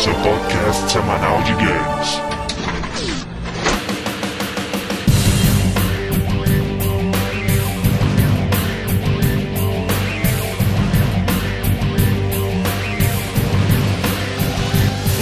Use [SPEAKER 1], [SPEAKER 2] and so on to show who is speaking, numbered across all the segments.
[SPEAKER 1] seu podcast semanal de games.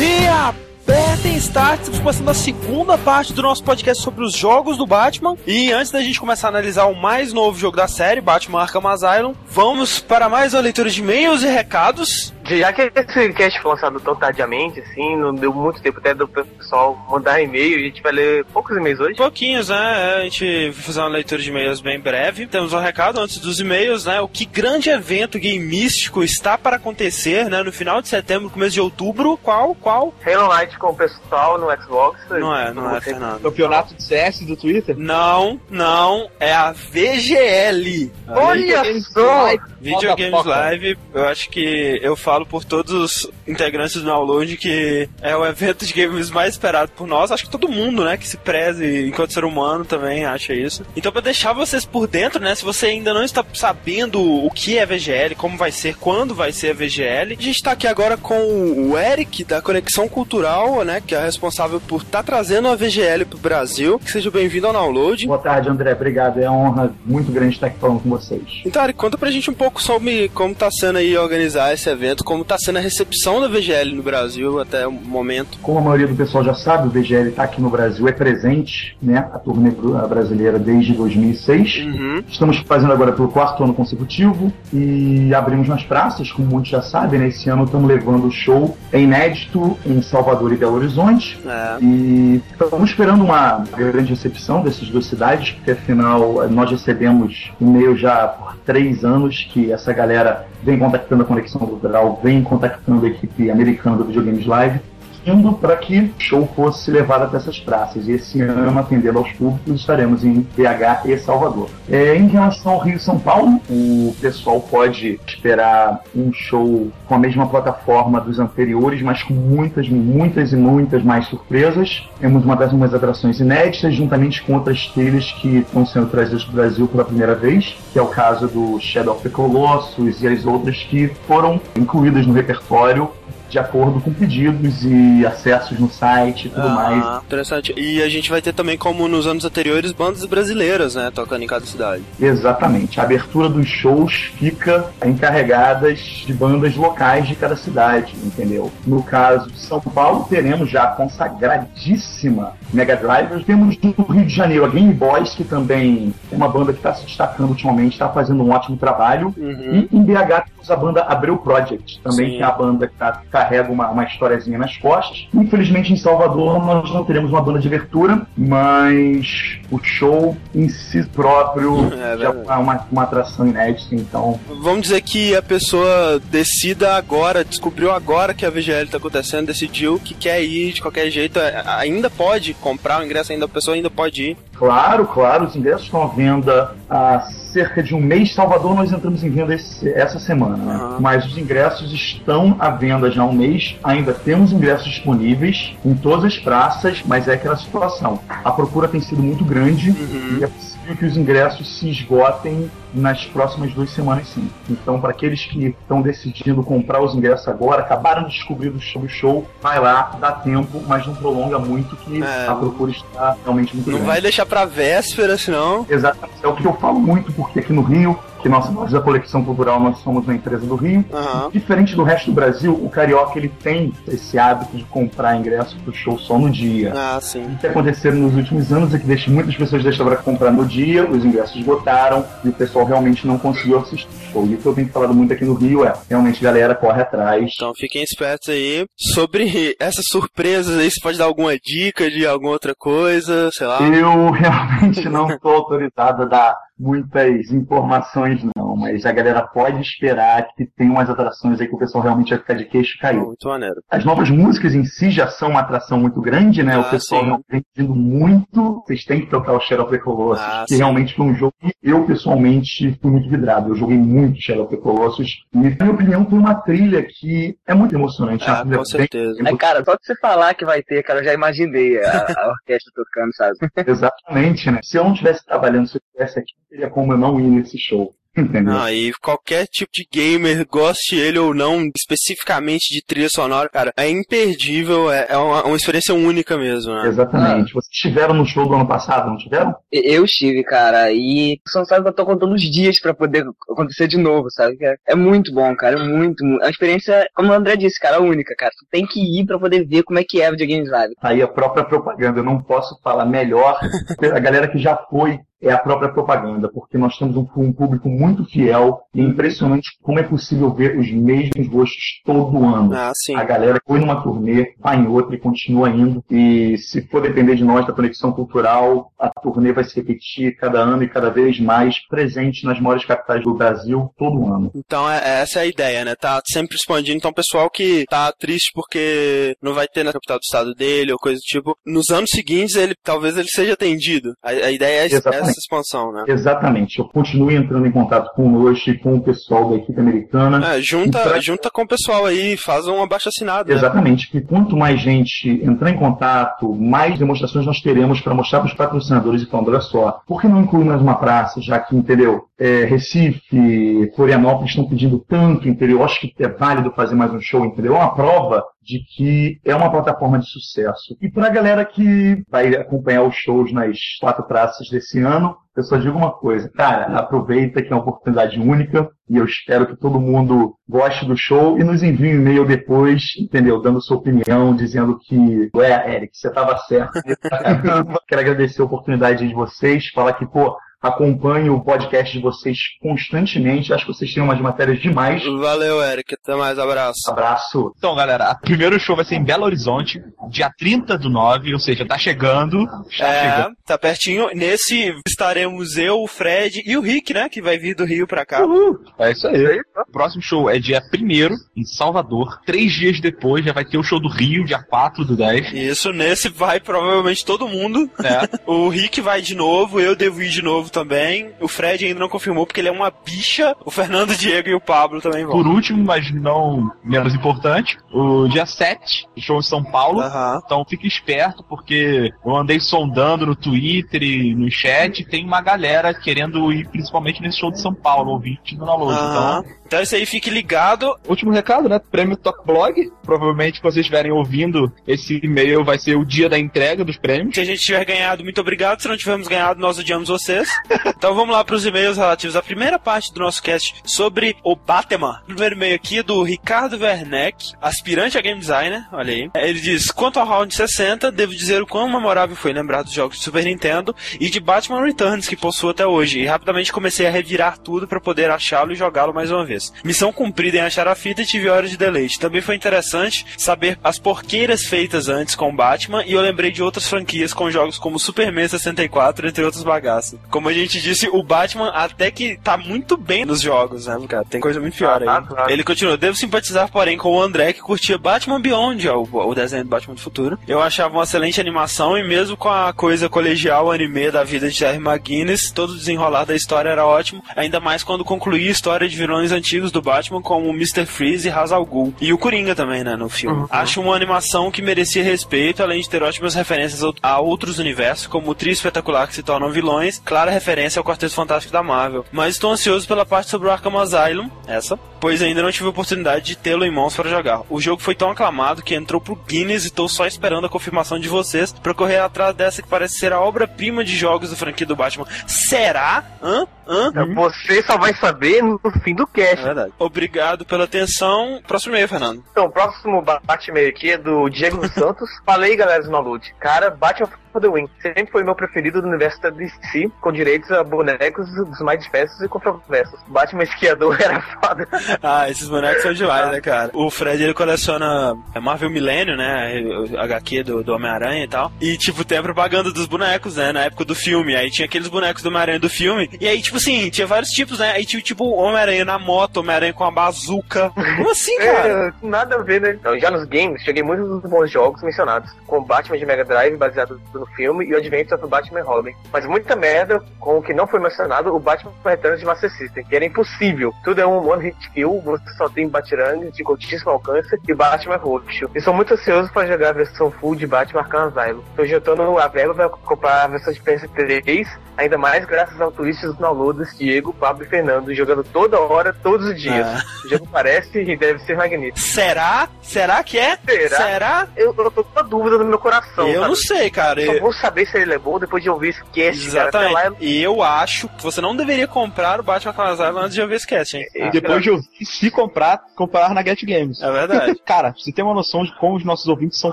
[SPEAKER 2] E apertem start, estamos começando a segunda parte do nosso podcast sobre os jogos do Batman. E antes da gente começar a analisar o mais novo jogo da série, Batman Arkham Asylum, vamos para mais uma leitura de e-mails e recados.
[SPEAKER 3] Já que esse cast foi lançado tão tardiamente, assim, não deu muito tempo até do pessoal mandar e-mail, a gente vai ler poucos e-mails hoje.
[SPEAKER 2] Pouquinhos, né? A gente vai fazer uma leitura de e-mails bem breve. Temos um recado antes dos e-mails, né? O que grande evento game místico está para acontecer, né? No final de setembro, começo de outubro. Qual? Qual?
[SPEAKER 3] Halo Night com o pessoal no Xbox.
[SPEAKER 2] Não é, não é, Fernando.
[SPEAKER 4] Campeonato de CS do Twitter?
[SPEAKER 2] Não, não. É a VGL.
[SPEAKER 3] Olha só!
[SPEAKER 2] Video Games
[SPEAKER 4] Motherfucker.
[SPEAKER 2] Live, eu acho que eu falo por todos os integrantes do Download que é o evento de games mais esperado por nós. Acho que todo mundo, né, que se preze enquanto ser humano também acha isso. Então, pra deixar vocês por dentro, né, se você ainda não está sabendo o que é VGL, como vai ser, quando vai ser a VGL, a gente tá aqui agora com o Eric da Conexão Cultural, né, que é responsável por estar trazendo a VGL pro Brasil. Seja bem-vindo ao Download.
[SPEAKER 5] Boa tarde, André. Obrigado. É uma honra muito grande estar aqui falando com vocês.
[SPEAKER 2] Então, Ari, conta pra gente um pouco sobre como tá sendo aí organizar esse evento, como tá sendo a recepção da VGL no Brasil até o momento.
[SPEAKER 5] Como a maioria do pessoal já sabe, o VGL está aqui no Brasil, é presente, né? A turnê br- brasileira desde 2006.
[SPEAKER 2] Uhum.
[SPEAKER 5] Estamos fazendo agora pelo quarto ano consecutivo e abrimos nas praças, como muitos já sabem, né? Esse ano estamos levando o show é inédito em Salvador e Belo Horizonte.
[SPEAKER 2] É.
[SPEAKER 5] E estamos esperando uma grande recepção dessas duas cidades, porque afinal nós recebemos e-mail já por três anos que essa galera vem contactando a Conexão Cultural, vem contactando a equipe americana do Videogames Live, indo para que o show fosse levado até essas praças. E esse ano, atendendo aos públicos, estaremos em BH e Salvador. É, em relação ao Rio São Paulo, o pessoal pode esperar um show com a mesma plataforma dos anteriores, mas com muitas, muitas e muitas mais surpresas. Temos uma das umas atrações inéditas, juntamente com outras trilhas que estão sendo trazidas para o Brasil pela primeira vez, que é o caso do Shadow of the Colossus e as outras que foram incluídas no repertório de acordo com pedidos e acessos no site e tudo mais.
[SPEAKER 2] Ah, interessante. E a gente vai ter também, como nos anos anteriores, bandas brasileiras, né, tocando em cada cidade.
[SPEAKER 5] Exatamente. A abertura dos shows fica encarregadas de bandas locais de cada cidade, entendeu? No caso de São Paulo, teremos já a consagradíssima Mega Driver. Temos no Rio de Janeiro a Game Boys, que também é uma banda que está se destacando ultimamente, está fazendo um ótimo trabalho.
[SPEAKER 2] Uhum.
[SPEAKER 5] E em BH temos a banda Abreu Project, também
[SPEAKER 2] Sim.
[SPEAKER 5] que é a banda que carrega uma, uma historiazinha nas costas. Infelizmente em Salvador nós não teremos uma banda de abertura, mas o show em si próprio
[SPEAKER 2] É
[SPEAKER 5] já é uma, uma atração inédita, então
[SPEAKER 2] Vamos dizer que a pessoa decida agora, descobriu agora que a VGL está acontecendo, decidiu que quer ir de qualquer jeito, a- ainda pode comprar o ingresso, ainda a pessoa ainda pode ir.
[SPEAKER 5] Claro, claro, os ingressos estão à venda há cerca de um mês. Salvador nós entramos em venda esse- essa semana, né?
[SPEAKER 2] Aham.
[SPEAKER 5] mas os ingressos estão à venda já há um mês. Ainda temos ingressos disponíveis em todas as praças, mas é aquela situação. A procura tem sido muito grande
[SPEAKER 2] Uhum.
[SPEAKER 5] e é possível que os ingressos se esgotem nas próximas duas semanas, sim. Então, para aqueles que estão decidindo comprar os ingressos agora, acabaram de descobrir do show, vai lá, dá tempo, mas não prolonga muito que
[SPEAKER 2] É.
[SPEAKER 5] a procura está realmente muito
[SPEAKER 2] Não
[SPEAKER 5] grande.
[SPEAKER 2] vai deixar pra véspera, senão.
[SPEAKER 5] Exatamente. É o que eu falo muito, porque aqui no Rio, que nós, nós da Conexão Cultural, nós somos uma empresa do Rio.
[SPEAKER 2] Aham.
[SPEAKER 5] Diferente do resto do Brasil, o carioca ele tem esse hábito de comprar ingresso pro show só no dia.
[SPEAKER 2] Ah, sim.
[SPEAKER 5] O que aconteceu nos últimos anos é que deixa, muitas pessoas deixaram para comprar no dia, os ingressos esgotaram e o pessoal realmente não conseguiu assistir o show. O que eu tenho falado muito aqui no Rio é, realmente, galera, corre atrás.
[SPEAKER 2] Então fiquem espertos aí. Sobre essas surpresas aí, você pode dar alguma dica de alguma outra coisa, sei lá.
[SPEAKER 5] Eu realmente não estou autorizado a dar muitas informações, não, mas a galera pode esperar que tem umas atrações aí que o pessoal realmente vai ficar de queixo caído.
[SPEAKER 2] Muito maneiro.
[SPEAKER 5] As novas músicas em si já são uma atração muito grande, né?
[SPEAKER 2] Ah,
[SPEAKER 5] o pessoal
[SPEAKER 2] sim.
[SPEAKER 5] vem pedindo muito. Vocês têm que tocar o Shadow of the Colossus,
[SPEAKER 2] Ah,
[SPEAKER 5] que
[SPEAKER 2] sim.
[SPEAKER 5] realmente foi um jogo que eu, pessoalmente, fui muito vidrado. Eu joguei muito Shadow of the Colossus. E, na minha opinião, tem uma trilha que é muito emocionante. é
[SPEAKER 2] Ah, com
[SPEAKER 5] bem-
[SPEAKER 2] certeza.
[SPEAKER 3] É, cara, só de você falar que vai ter, cara, eu já imaginei a, a orquestra tocando, sabe?
[SPEAKER 5] Exatamente, né? Se eu não estivesse trabalhando, se eu estivesse aqui, teria como eu não ir nesse show. Entendeu?
[SPEAKER 2] Ah, e qualquer tipo de gamer, goste ele ou não, especificamente de trilha sonora, cara, é imperdível, é, é uma, uma experiência única mesmo, né?
[SPEAKER 5] Exatamente. Vocês estiveram no show do ano passado, não tiveram?
[SPEAKER 4] Eu estive, cara, e não sabe que eu tô contando os dias pra poder acontecer de novo, sabe? É, é muito bom, cara, é muito, muito. É uma experiência, como o André disse, cara, única, cara. Tu tem que ir pra poder ver como é que é videogames live.
[SPEAKER 5] Aí a própria propaganda, eu não posso falar melhor. A galera que já foi é a própria propaganda, porque nós temos um, um, público muito fiel e é impressionante como é possível ver os mesmos rostos todo ano.
[SPEAKER 2] Ah.
[SPEAKER 5] A galera foi numa turnê, vai em outra e continua indo. E se for depender de nós, da conexão cultural, a turnê vai se repetir cada ano e cada vez mais presente nas maiores capitais do Brasil todo ano.
[SPEAKER 2] Então é, essa é a ideia, né? Tá sempre expandindo. Então, pessoal que tá triste porque não vai ter na capital do estado dele ou coisa do tipo, nos anos seguintes ele talvez ele seja atendido. A, a ideia é essa essa expansão, né?
[SPEAKER 5] Exatamente. Eu continuo entrando em contato conosco e com o pessoal da equipe americana.
[SPEAKER 2] É, junta, pra... junta com o pessoal aí, faz uma baixa assinada.
[SPEAKER 5] Né? Exatamente. Que quanto mais gente entrar em contato, mais demonstrações nós teremos para mostrar para os patrocinadores e falando, olha só, por que não incluir mais uma praça, já que, entendeu? É, Recife, Florianópolis estão pedindo tanto, entendeu? Eu acho que é válido fazer mais um show, entendeu? É uma prova de que é uma plataforma de sucesso. E para a galera que vai acompanhar os shows nas quatro praças desse ano, eu só digo uma coisa, cara, aproveita que é uma oportunidade única e eu espero que todo mundo goste do show e nos envie um e-mail depois, entendeu? Dando sua opinião, dizendo que, ué, Eric, você estava certo. Quero agradecer a oportunidade de vocês, falar que, pô, acompanho o podcast de vocês constantemente. Acho que vocês têm umas matérias demais.
[SPEAKER 2] Valeu, Eric. Até mais. Abraço.
[SPEAKER 5] Abraço.
[SPEAKER 6] Então, galera, o primeiro show vai ser em Belo Horizonte, dia 30 do 9, ou seja, tá chegando.
[SPEAKER 2] Tá é, chegando. tá pertinho. Nesse estaremos eu, o Fred e o Rick, né? Que vai vir do Rio pra cá.
[SPEAKER 6] Uhul. É isso aí. O próximo show é dia 1 em Salvador. Três dias depois já vai ter o show do Rio, dia 4 do 10.
[SPEAKER 2] Isso, nesse vai provavelmente todo mundo. É. o Rick vai de novo, eu devo ir de novo novo também. O Fred ainda não confirmou porque ele é uma bicha. O Fernando Diego e o Pablo também vão.
[SPEAKER 6] Por último, mas não menos importante, o dia 7, show em São Paulo.
[SPEAKER 2] Uhum.
[SPEAKER 6] Então fique esperto porque eu andei sondando no Twitter e no chat. Tem uma galera querendo ir principalmente nesse show de São Paulo, ouvinte do download. Uhum. Então
[SPEAKER 2] então isso aí, fique ligado.
[SPEAKER 6] Último recado, né? Prêmio Top Blog. Provavelmente, quando vocês estiverem ouvindo esse e-mail, vai ser o dia da entrega dos prêmios.
[SPEAKER 2] Se a gente tiver ganhado, muito obrigado. Se não tivermos ganhado, nós odiamos vocês. então vamos lá para os e-mails relativos à primeira parte do nosso cast sobre o Batman. O primeiro e-mail aqui é do Ricardo Werneck, aspirante a game designer. Olha aí. Ele diz: Quanto ao round 60, devo dizer o quão memorável foi lembrar dos jogos de Super Nintendo e de Batman Returns que possuo até hoje. E rapidamente comecei a revirar tudo para poder achá-lo e jogá-lo mais uma vez Missão cumprida em achar a fita e tive horas de deleite. Também foi interessante saber as porqueiras feitas antes com Batman e eu lembrei de outras franquias com jogos como Superman 64, entre outros bagaços. Como a gente disse, o Batman até que tá muito bem nos jogos, né, cara? Tem coisa muito pior ah, aí. Claro. Ele continua, devo simpatizar, porém, com o André que curtia Batman Beyond, ó, o, o desenho do Batman do futuro. Eu achava uma excelente animação e mesmo com a coisa colegial anime da vida de Jerry McGuinness, todo o desenrolar da história era ótimo, ainda mais quando concluía a história de vilões antigos antigos do Batman, como o Mr. Freeze e Ra's al Ghul. E o Coringa também, né, no filme. Uhum. Acho uma animação que merecia respeito, além de ter ótimas referências a outros universos, como o trio espetacular que se tornam vilões, clara referência ao Quarteto Fantástico da Marvel. Mas estou ansioso pela parte sobre o Arkham Asylum, essa, pois ainda não tive a oportunidade de tê-lo em mãos para jogar. O jogo foi tão aclamado que entrou pro Guinness e estou só esperando a confirmação de vocês para correr atrás dessa que parece ser a obra-prima de jogos da franquia do Batman. Será? Hã? Hã?
[SPEAKER 3] Você só vai saber no fim do cast.
[SPEAKER 2] É verdade. Obrigado pela atenção. Próximo e-mail, Fernando.
[SPEAKER 3] Então, o próximo bate-mail aqui é do Diego Santos. Falei, galera do Nolute. Cara, Batman for the Win. Sempre foi meu preferido do universo da DC, com direitos a bonecos dos mais diversos e controversos. Batman Esquiador era foda.
[SPEAKER 2] ah, esses bonecos são demais, né, cara? O Fred, ele coleciona Marvel Millennium, né? HQ do, do Homem-Aranha e tal. E, tipo, tem a propaganda dos bonecos, né? Na época do filme. Aí tinha aqueles bonecos do Homem-Aranha do filme. E aí, tipo assim, tinha vários tipos, né? Aí tinha, tipo, Homem-Aranha na moto, Homem-Aranha com a bazuca. Como assim, é, cara?
[SPEAKER 3] É, nada a ver, né? Então, já nos games, cheguei muitos dos bons jogos mencionados. Com Batman de Mega Drive, baseado no filme e o Advent of Batman Robin. Mas muita merda com o que não foi mencionado, o Batman Returns de Master System, que era impossível. Tudo é um one hit kill, você só tem Batirang de curtíssimo alcance e Batman roxo. E sou muito ansioso para jogar a versão full de Batman Arkham Asylum. Tô juntando a verba para comprar a versão de PS3, ainda mais graças ao twist dos downloads Diego, Pablo e Fernando, jogando toda hora, todos os dias.
[SPEAKER 2] Ah.
[SPEAKER 3] O jogo parece e deve ser magnífico.
[SPEAKER 2] Será? Será que é?
[SPEAKER 3] Será?
[SPEAKER 2] Será?
[SPEAKER 3] Eu, eu tô com uma dúvida no meu coração.
[SPEAKER 2] Eu
[SPEAKER 3] sabe?
[SPEAKER 2] não sei, cara.
[SPEAKER 3] Só
[SPEAKER 2] Eu-
[SPEAKER 3] vou saber se ele é bom depois de ouvir esse cast, cara. Até lá eu
[SPEAKER 2] Exatamente. E eu acho que você não deveria comprar o Batman Asylum antes de ouvir esse cast, hein?
[SPEAKER 3] É,
[SPEAKER 6] Depois de ouvir, se comprar, comprar na Get Games.
[SPEAKER 2] É verdade.
[SPEAKER 6] Cara, você tem uma noção de como os nossos ouvintes são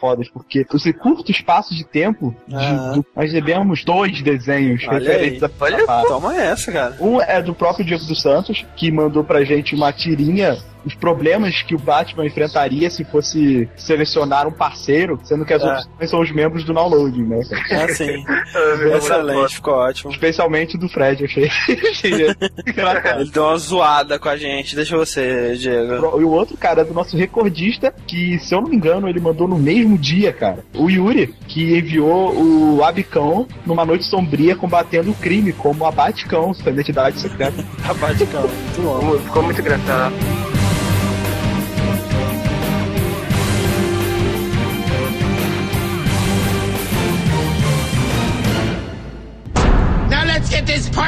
[SPEAKER 6] fodas, porque nesse curto espaço de tempo, de-
[SPEAKER 2] Ah.
[SPEAKER 6] do- nós recebemos dois desenhos
[SPEAKER 2] Olha
[SPEAKER 6] referentes
[SPEAKER 2] aí.
[SPEAKER 6] a
[SPEAKER 2] Olha, toma essa, cara.
[SPEAKER 6] Um é do próprio Diego dos Santos, que mandou pra gente uma tirinha os problemas que o Batman enfrentaria se fosse selecionar um parceiro, sendo que as
[SPEAKER 2] É.
[SPEAKER 6] opções são os membros do downloading, né? cara?
[SPEAKER 2] É assim.
[SPEAKER 3] eu-
[SPEAKER 2] Excelente, ficou ótimo.
[SPEAKER 6] Especialmente do Fred, achei.
[SPEAKER 2] Ele deu uma zoada com a gente. Deixa você, Diego.
[SPEAKER 6] E o outro cara é do nosso recordista, que se eu não me engano, ele mandou no mesmo dia, cara. O Yuri, que enviou o Abicão numa noite sombria combatendo o crime, como a Baticão, sua identidade secreta.
[SPEAKER 2] Rapaz de cão. Muito bom.
[SPEAKER 3] Ficou- Ficou muito engraçado.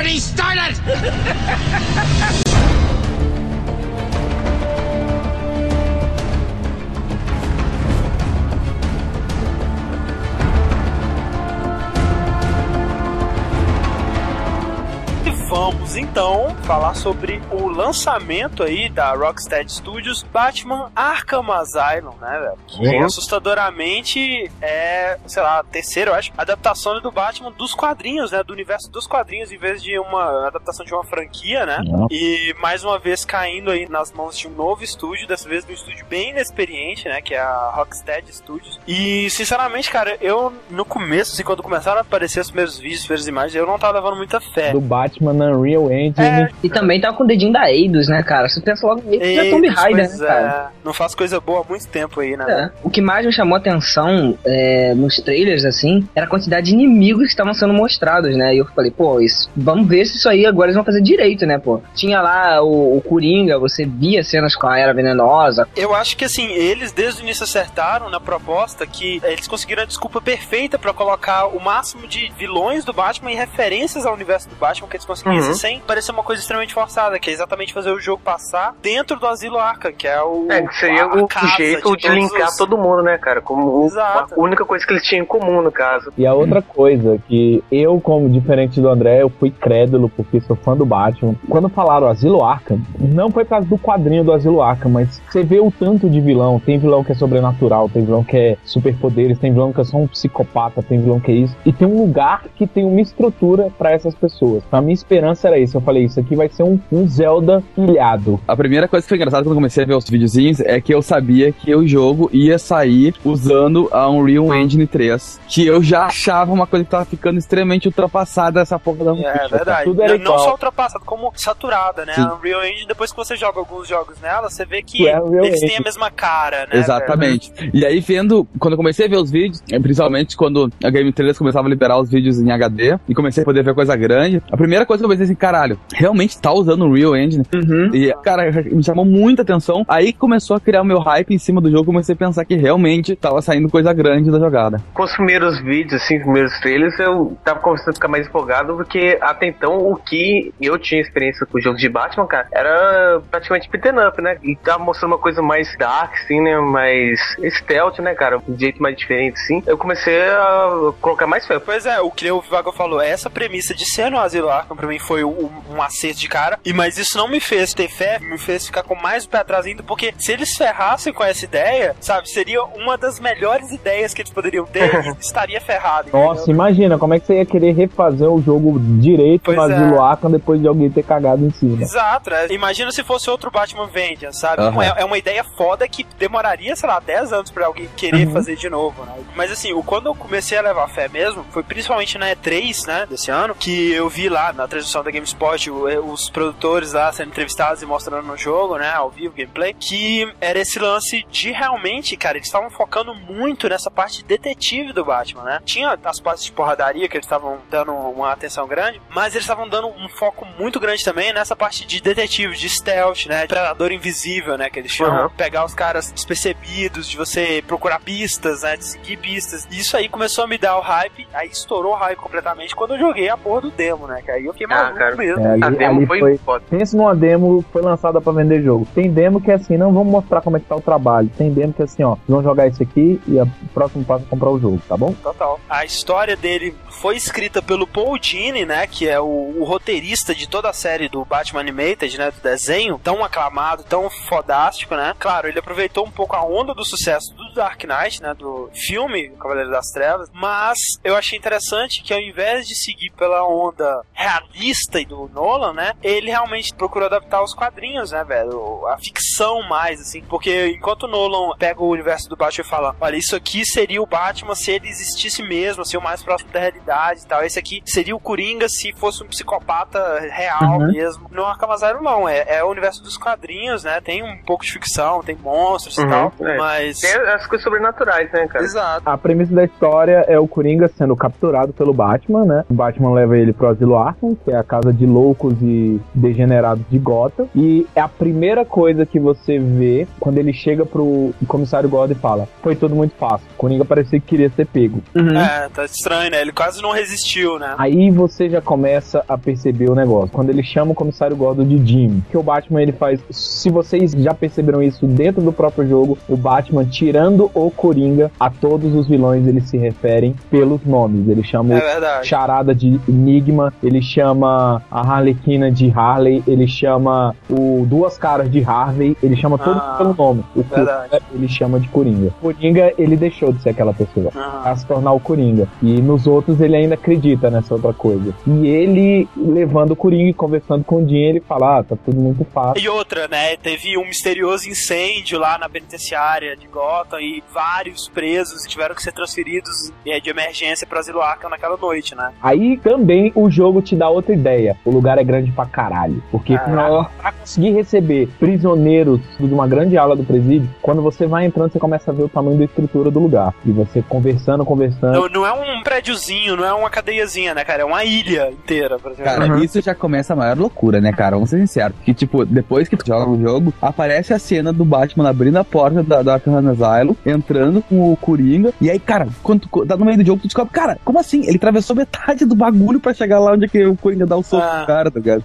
[SPEAKER 7] Get this party started!
[SPEAKER 2] vamos então falar sobre o lançamento aí da Rocksteady Studios Batman Arkham Asylum, né, velho? Que assustadoramente é, sei lá, a terceira, eu acho, adaptação do Batman dos quadrinhos, né? Do universo dos quadrinhos, em vez de uma adaptação de uma franquia, né?
[SPEAKER 6] Não.
[SPEAKER 2] E mais uma vez caindo aí nas mãos de um novo estúdio, dessa vez de um estúdio bem inexperiente, né? Que é a Rocksteady Studios. E, sinceramente, cara, eu no começo, assim, quando começaram a aparecer os primeiros vídeos, as primeiras imagens, eu não tava levando muita fé.
[SPEAKER 8] Do Batman na Unreal Engine.
[SPEAKER 2] É,
[SPEAKER 4] E também tá com o dedinho da Eidos, né, cara? Você pensa logo nisso, é Tomb Raider, né, cara?
[SPEAKER 2] é. Não faz coisa boa há muito tempo aí, né?
[SPEAKER 4] É. O que mais me chamou a atenção é, nos trailers, assim, era a quantidade de inimigos que estavam sendo mostrados, né? E eu falei, pô, isso, vamos ver se isso aí agora eles vão fazer direito, né, pô? Tinha lá o, o Coringa, você via cenas com a Era Venenosa.
[SPEAKER 2] Eu acho que assim, eles desde o início acertaram na proposta que eles conseguiram a desculpa perfeita pra colocar o máximo de vilões do Batman e referências ao universo do Batman que eles conseguissem
[SPEAKER 3] Uhum.
[SPEAKER 2] sem parecer uma coisa extremamente forçada, que é exatamente fazer o jogo passar dentro do asilo Arkham, que é o
[SPEAKER 3] É, que seria
[SPEAKER 2] a
[SPEAKER 3] o
[SPEAKER 2] casa
[SPEAKER 3] jeito de,
[SPEAKER 2] todos
[SPEAKER 3] linkar
[SPEAKER 2] os-
[SPEAKER 3] todo mundo, né, cara? Como
[SPEAKER 2] Exato.
[SPEAKER 3] a única coisa que eles tinham em comum, no caso.
[SPEAKER 8] E a outra coisa, que eu, como diferente do André, eu fui crédulo, porque sou fã do Batman. Quando falaram Asilo Arkham, não foi por causa do quadrinho do Asilo Arkham, mas você vê o tanto de vilão. Tem vilão que é sobrenatural, tem vilão que é superpoderes, tem vilão que é só um psicopata, tem vilão que é isso. E tem um lugar que tem uma estrutura pra essas pessoas. A minha esperança era isso. Eu falei, isso aqui vai ser um, um Zelda ilhado.
[SPEAKER 9] A primeira coisa que foi engraçada quando eu comecei a ver os videozinhos é que eu sabia que o jogo ia sair usando a Unreal Engine 3. Que eu já achava uma coisa que tava ficando extremamente ultrapassada essa porra da
[SPEAKER 2] É
[SPEAKER 9] ficha,
[SPEAKER 2] verdade.
[SPEAKER 8] Tudo era
[SPEAKER 2] não, não
[SPEAKER 8] igual.
[SPEAKER 2] só ultrapassada, como saturada, né?
[SPEAKER 9] Sim.
[SPEAKER 2] A Unreal Engine, depois que você joga alguns jogos nela, você vê que
[SPEAKER 8] É Unreal
[SPEAKER 2] eles têm a mesma cara, né?
[SPEAKER 9] Exatamente. E aí, vendo, quando eu comecei a ver os vídeos, eh, principalmente quando a Game 3 começava a liberar os vídeos em HD e comecei a poder ver coisa grande, a primeira coisa que eu pensei assim, caralho, realmente tá usando o Unreal Engine? E, cara, me chamou muita atenção. Aí começou a criar o meu hype em cima do jogo, comecei a pensar que realmente tava saindo coisa grande da jogada.
[SPEAKER 3] Com os primeiros vídeos, assim, os primeiros trailers, eu tava começando a ficar mais empolgado, porque até então o que eu tinha experiência com jogos de Batman, cara, era praticamente beaten up, né? E tava mostrando uma coisa mais dark, assim, né? Mais stealth, né, cara? Um jeito mais diferente, assim. Eu comecei a colocar mais fé.
[SPEAKER 2] Pois é, o que o Vivago falou, essa premissa de ser no Asilo Arkham pra mim foi um, um acerto de cara, e mas isso não me fez ter fé, me fez ficar com mais o pé atrás ainda, porque se eles ferrassem com essa ideia, sabe, seria uma das melhores ideias que eles poderiam ter e estaria ferrado.
[SPEAKER 8] Nossa,
[SPEAKER 2] entendeu?
[SPEAKER 8] imagina como é que você ia querer refazer o jogo direito
[SPEAKER 2] Pois
[SPEAKER 8] no
[SPEAKER 2] é.
[SPEAKER 8] Asilo Arkham depois de alguém ter cagado em cima.
[SPEAKER 2] Exato, né? Imagina se fosse outro Batman Vengeance, sabe?
[SPEAKER 9] Aham.
[SPEAKER 2] É, é uma ideia foda que demoraria, sei lá, 10 anos pra alguém querer
[SPEAKER 8] Uhum.
[SPEAKER 2] fazer de novo, né? Mas assim, quando eu comecei a levar fé mesmo, foi principalmente na E3, né, desse ano, que eu vi lá na da GameSpot, o- os produtores lá sendo entrevistados e mostrando no jogo, né, ao vivo, gameplay, que era esse lance de realmente, cara, eles estavam focando muito nessa parte de detetive do Batman, né? Tinha as partes de porradaria que eles estavam dando uma atenção grande, mas eles estavam dando um foco muito grande também nessa parte de detetive, de stealth, né, predador invisível, né, que eles chamam,
[SPEAKER 3] Uhum.
[SPEAKER 2] pegar os caras despercebidos, de você procurar pistas, né, de seguir pistas. Isso aí começou a me dar o hype, aí estourou o hype completamente quando eu joguei a porra do demo, né, que aí eu fiquei
[SPEAKER 3] Ah,
[SPEAKER 2] maluco
[SPEAKER 3] cara.
[SPEAKER 2] mesmo.
[SPEAKER 8] É, ali,
[SPEAKER 3] A demo foi,
[SPEAKER 8] foi,
[SPEAKER 3] foda.
[SPEAKER 8] Pensa numa demo foi lançada pra vender jogo. Tem demo que é assim, não vamos mostrar como é que tá o trabalho. Tem demo que é assim, ó, vamos jogar isso aqui e o próximo passo é comprar o jogo, tá bom?
[SPEAKER 2] Total. A história dele foi escrita pelo Paul Dini, né? Que é o, o roteirista de toda a série do Batman Animated, né? Do desenho, tão aclamado, tão fodástico, né? Claro, ele aproveitou um pouco a onda do sucesso do Dark Knight, né? Do filme Cavaleiro das Trevas, mas eu achei interessante que ao invés de seguir pela onda realista e do Nolan, né? Ele realmente procurou adaptar os quadrinhos, né, velho? A ficção mais, assim. Porque enquanto o Nolan pega o universo do Batman e fala: olha, isso aqui seria o Batman se ele existisse mesmo, assim, o mais próximo da realidade e tal. Esse aqui seria o Coringa se fosse um psicopata real
[SPEAKER 8] Uhum.
[SPEAKER 2] mesmo. No Arkham Zero, não. É, é o universo dos quadrinhos, né? Tem um pouco de ficção, tem monstros e
[SPEAKER 3] Uhum,
[SPEAKER 2] tal.
[SPEAKER 3] é.
[SPEAKER 2] Mas.
[SPEAKER 3] Tem as coisas sobrenaturais, né, cara?
[SPEAKER 2] Exato.
[SPEAKER 8] A premissa da história é o Coringa sendo capturado pelo Batman, né? O Batman leva ele pro Asilo Arkham, que é a casa de loucos e degenerados de Gotham. E é a primeira coisa que você vê quando ele chega pro comissário Gordon e fala: Foi tudo muito fácil. O Coringa parecia que queria ser pego.
[SPEAKER 2] É, tá estranho, né? Ele quase não resistiu, né?
[SPEAKER 8] Aí você já começa a perceber o negócio. Quando ele chama o comissário Gordon de Jim, que o Batman ele faz. Se vocês já perceberam isso dentro do próprio jogo, o Batman tirando o Coringa, a todos os vilões eles se referem pelos nomes. Ele chama
[SPEAKER 2] É
[SPEAKER 8] o. Charada de Enigma, ele chama a Harlequina de Harley, ele chama o Duas Caras de Harvey, ele chama todos
[SPEAKER 2] Ah,
[SPEAKER 8] pelo nome. O. Coringa, ele chama de Coringa. Coringa, ele deixou de ser aquela pessoa
[SPEAKER 2] Aham.
[SPEAKER 8] a se tornar o Coringa. E nos outros ele ainda acredita nessa outra coisa. E ele, levando o Coringa e conversando com o Jim, ele fala: Ah, tá tudo muito fácil.
[SPEAKER 2] E outra, né? Teve um misterioso incêndio lá na penitenciária de Gotham e vários presos tiveram que ser transferidos é, de emergência pra Asilo Arkham naquela noite, né?
[SPEAKER 8] Aí também o jogo te dá outra ideia. O lugar é grande pra caralho. Porque pra, pra conseguir receber prisioneiros de uma grande ala do presídio, quando você vai entrando, você começa a ver o tamanho da estrutura do lugar. E você conversando, conversando.
[SPEAKER 2] Não, não é um prédiozinho, não é uma cadeiazinha, né, cara? É uma ilha inteira, por exemplo.
[SPEAKER 9] Cara, isso já começa a maior loucura, né, cara? Vamos ser sinceros. Que, tipo, depois que tu joga o jogo, aparece a cena do Batman abrindo a porta da, da Arkham Asylum, entrando com o Coringa. E aí, cara, quando tu tá no meio do jogo, tu descobre, cara, como assim? Ele atravessou metade do bagulho pra chegar lá onde é que o Coringa dá o soco
[SPEAKER 2] Ah.
[SPEAKER 9] cara, tá ligado?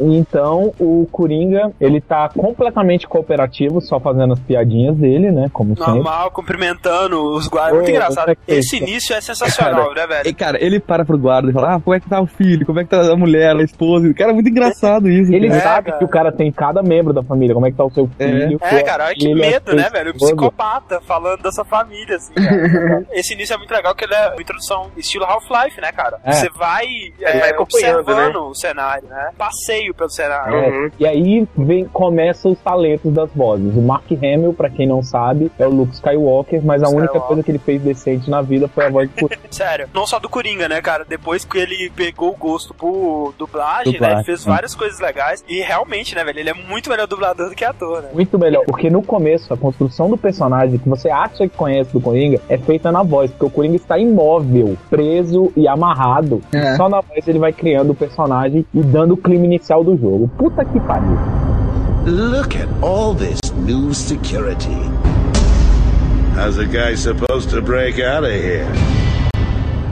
[SPEAKER 8] Então, o Coringa, ele tá completamente cooperativo, só fazendo as piadinhas dele, né? Como sempre.
[SPEAKER 2] Normal, cumprimentando os guardas. Muito engraçado.
[SPEAKER 8] é é
[SPEAKER 2] Esse início é sensacional, né,
[SPEAKER 9] E,
[SPEAKER 2] velho?
[SPEAKER 9] cara, ele para pro guarda e fala, ah, como é que tá o filho? Como é que tá a mulher, a esposa? Cara, é muito engraçado isso.
[SPEAKER 8] Ele
[SPEAKER 9] cara.
[SPEAKER 2] É,
[SPEAKER 8] sabe
[SPEAKER 2] cara.
[SPEAKER 8] que o cara tem cada membro da família, como é que tá o seu filho.
[SPEAKER 2] É, cara, olha que
[SPEAKER 8] é
[SPEAKER 2] medo, né, velho? O psicopata falando dessa família, assim, cara. Esse início é muito legal, que ele é uma introdução estilo Half-Life, né, cara?
[SPEAKER 8] É.
[SPEAKER 2] Você vai, é,
[SPEAKER 3] vai acompanhando,
[SPEAKER 2] observando o cenário, né? Passeio pelo cenário.
[SPEAKER 8] É,
[SPEAKER 3] Uhum.
[SPEAKER 8] E aí vem, começam os talentos das vozes. O Mark Hamill, pra quem não sabe, é o Luke Skywalker, mas a única
[SPEAKER 2] Skywalker.
[SPEAKER 8] coisa que ele fez decente na vida foi a voz do Coringa.
[SPEAKER 2] Sério, não só do Coringa, né, cara? Depois que ele pegou o gosto por dublagem,
[SPEAKER 8] Dublagem,
[SPEAKER 2] né? Ele fez
[SPEAKER 8] é.
[SPEAKER 2] várias coisas legais. E realmente, né, velho? Ele é muito melhor dublador do que ator, né?
[SPEAKER 8] Muito melhor, porque no começo a construção do personagem que você acha que conhece do Coringa é feita na voz, porque o Coringa está imóvel, preso e amarrado.
[SPEAKER 9] É.
[SPEAKER 8] E só na voz ele vai criando o personagem e dando o clima inicial do jogo. Puta que pariu.
[SPEAKER 10] Look at all this new security.
[SPEAKER 1] How's a guy supposed to break out of here?